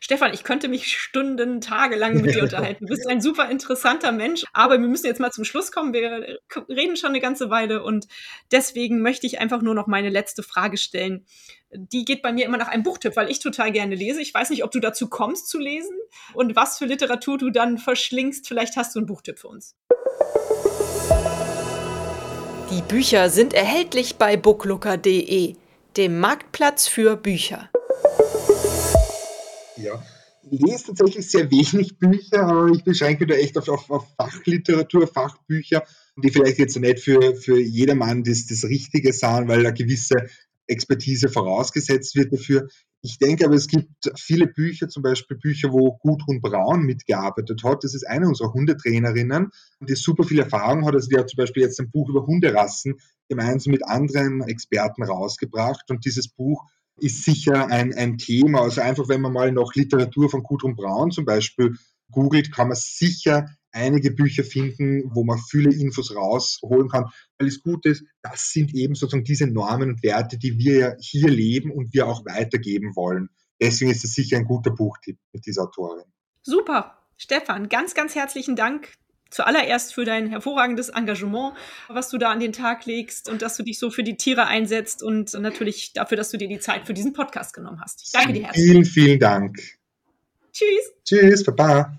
Stefan, ich könnte mich Stunden, Tage lang mit dir [LAUGHS] unterhalten. Du bist ein super interessanter Mensch, aber wir müssen jetzt mal zum Schluss kommen. Wir reden schon eine ganze Weile und deswegen möchte ich einfach nur noch meine letzte Frage stellen. Die geht bei mir immer nach einem Buchtipp, weil ich total gerne lese. Ich weiß nicht, ob du dazu kommst zu lesen und was für Literatur du dann verschlingst. Vielleicht hast du einen Buchtipp für uns. Die Bücher sind erhältlich bei booklooker.de, dem Marktplatz für Bücher. Ja, ich lese tatsächlich sehr wenig Bücher, aber ich beschränke da echt auf, auf, auf Fachliteratur, Fachbücher, die vielleicht jetzt nicht für, für jedermann das, das Richtige sind, weil eine gewisse Expertise vorausgesetzt wird dafür. Ich denke aber, es gibt viele Bücher, zum Beispiel Bücher, wo Gudrun Braun mitgearbeitet hat. Das ist eine unserer Hundetrainerinnen, die super viel Erfahrung hat. Also die hat zum Beispiel jetzt ein Buch über Hunderassen gemeinsam mit anderen Experten rausgebracht. Und dieses Buch ist sicher ein, ein Thema. Also einfach, wenn man mal noch Literatur von Gudrun Braun zum Beispiel googelt, kann man sicher einige Bücher finden, wo man viele Infos rausholen kann. Weil das Gute ist, das sind eben sozusagen diese Normen und Werte, die wir ja hier leben und wir auch weitergeben wollen. Deswegen ist es sicher ein guter Buchtipp mit dieser Autorin. Super. Stefan, ganz, ganz herzlichen Dank zuallererst für dein hervorragendes Engagement, was du da an den Tag legst und dass du dich so für die Tiere einsetzt und natürlich dafür, dass du dir die Zeit für diesen Podcast genommen hast. Ich danke dir herzlich. Vielen, vielen Dank. Tschüss. Tschüss, Baba.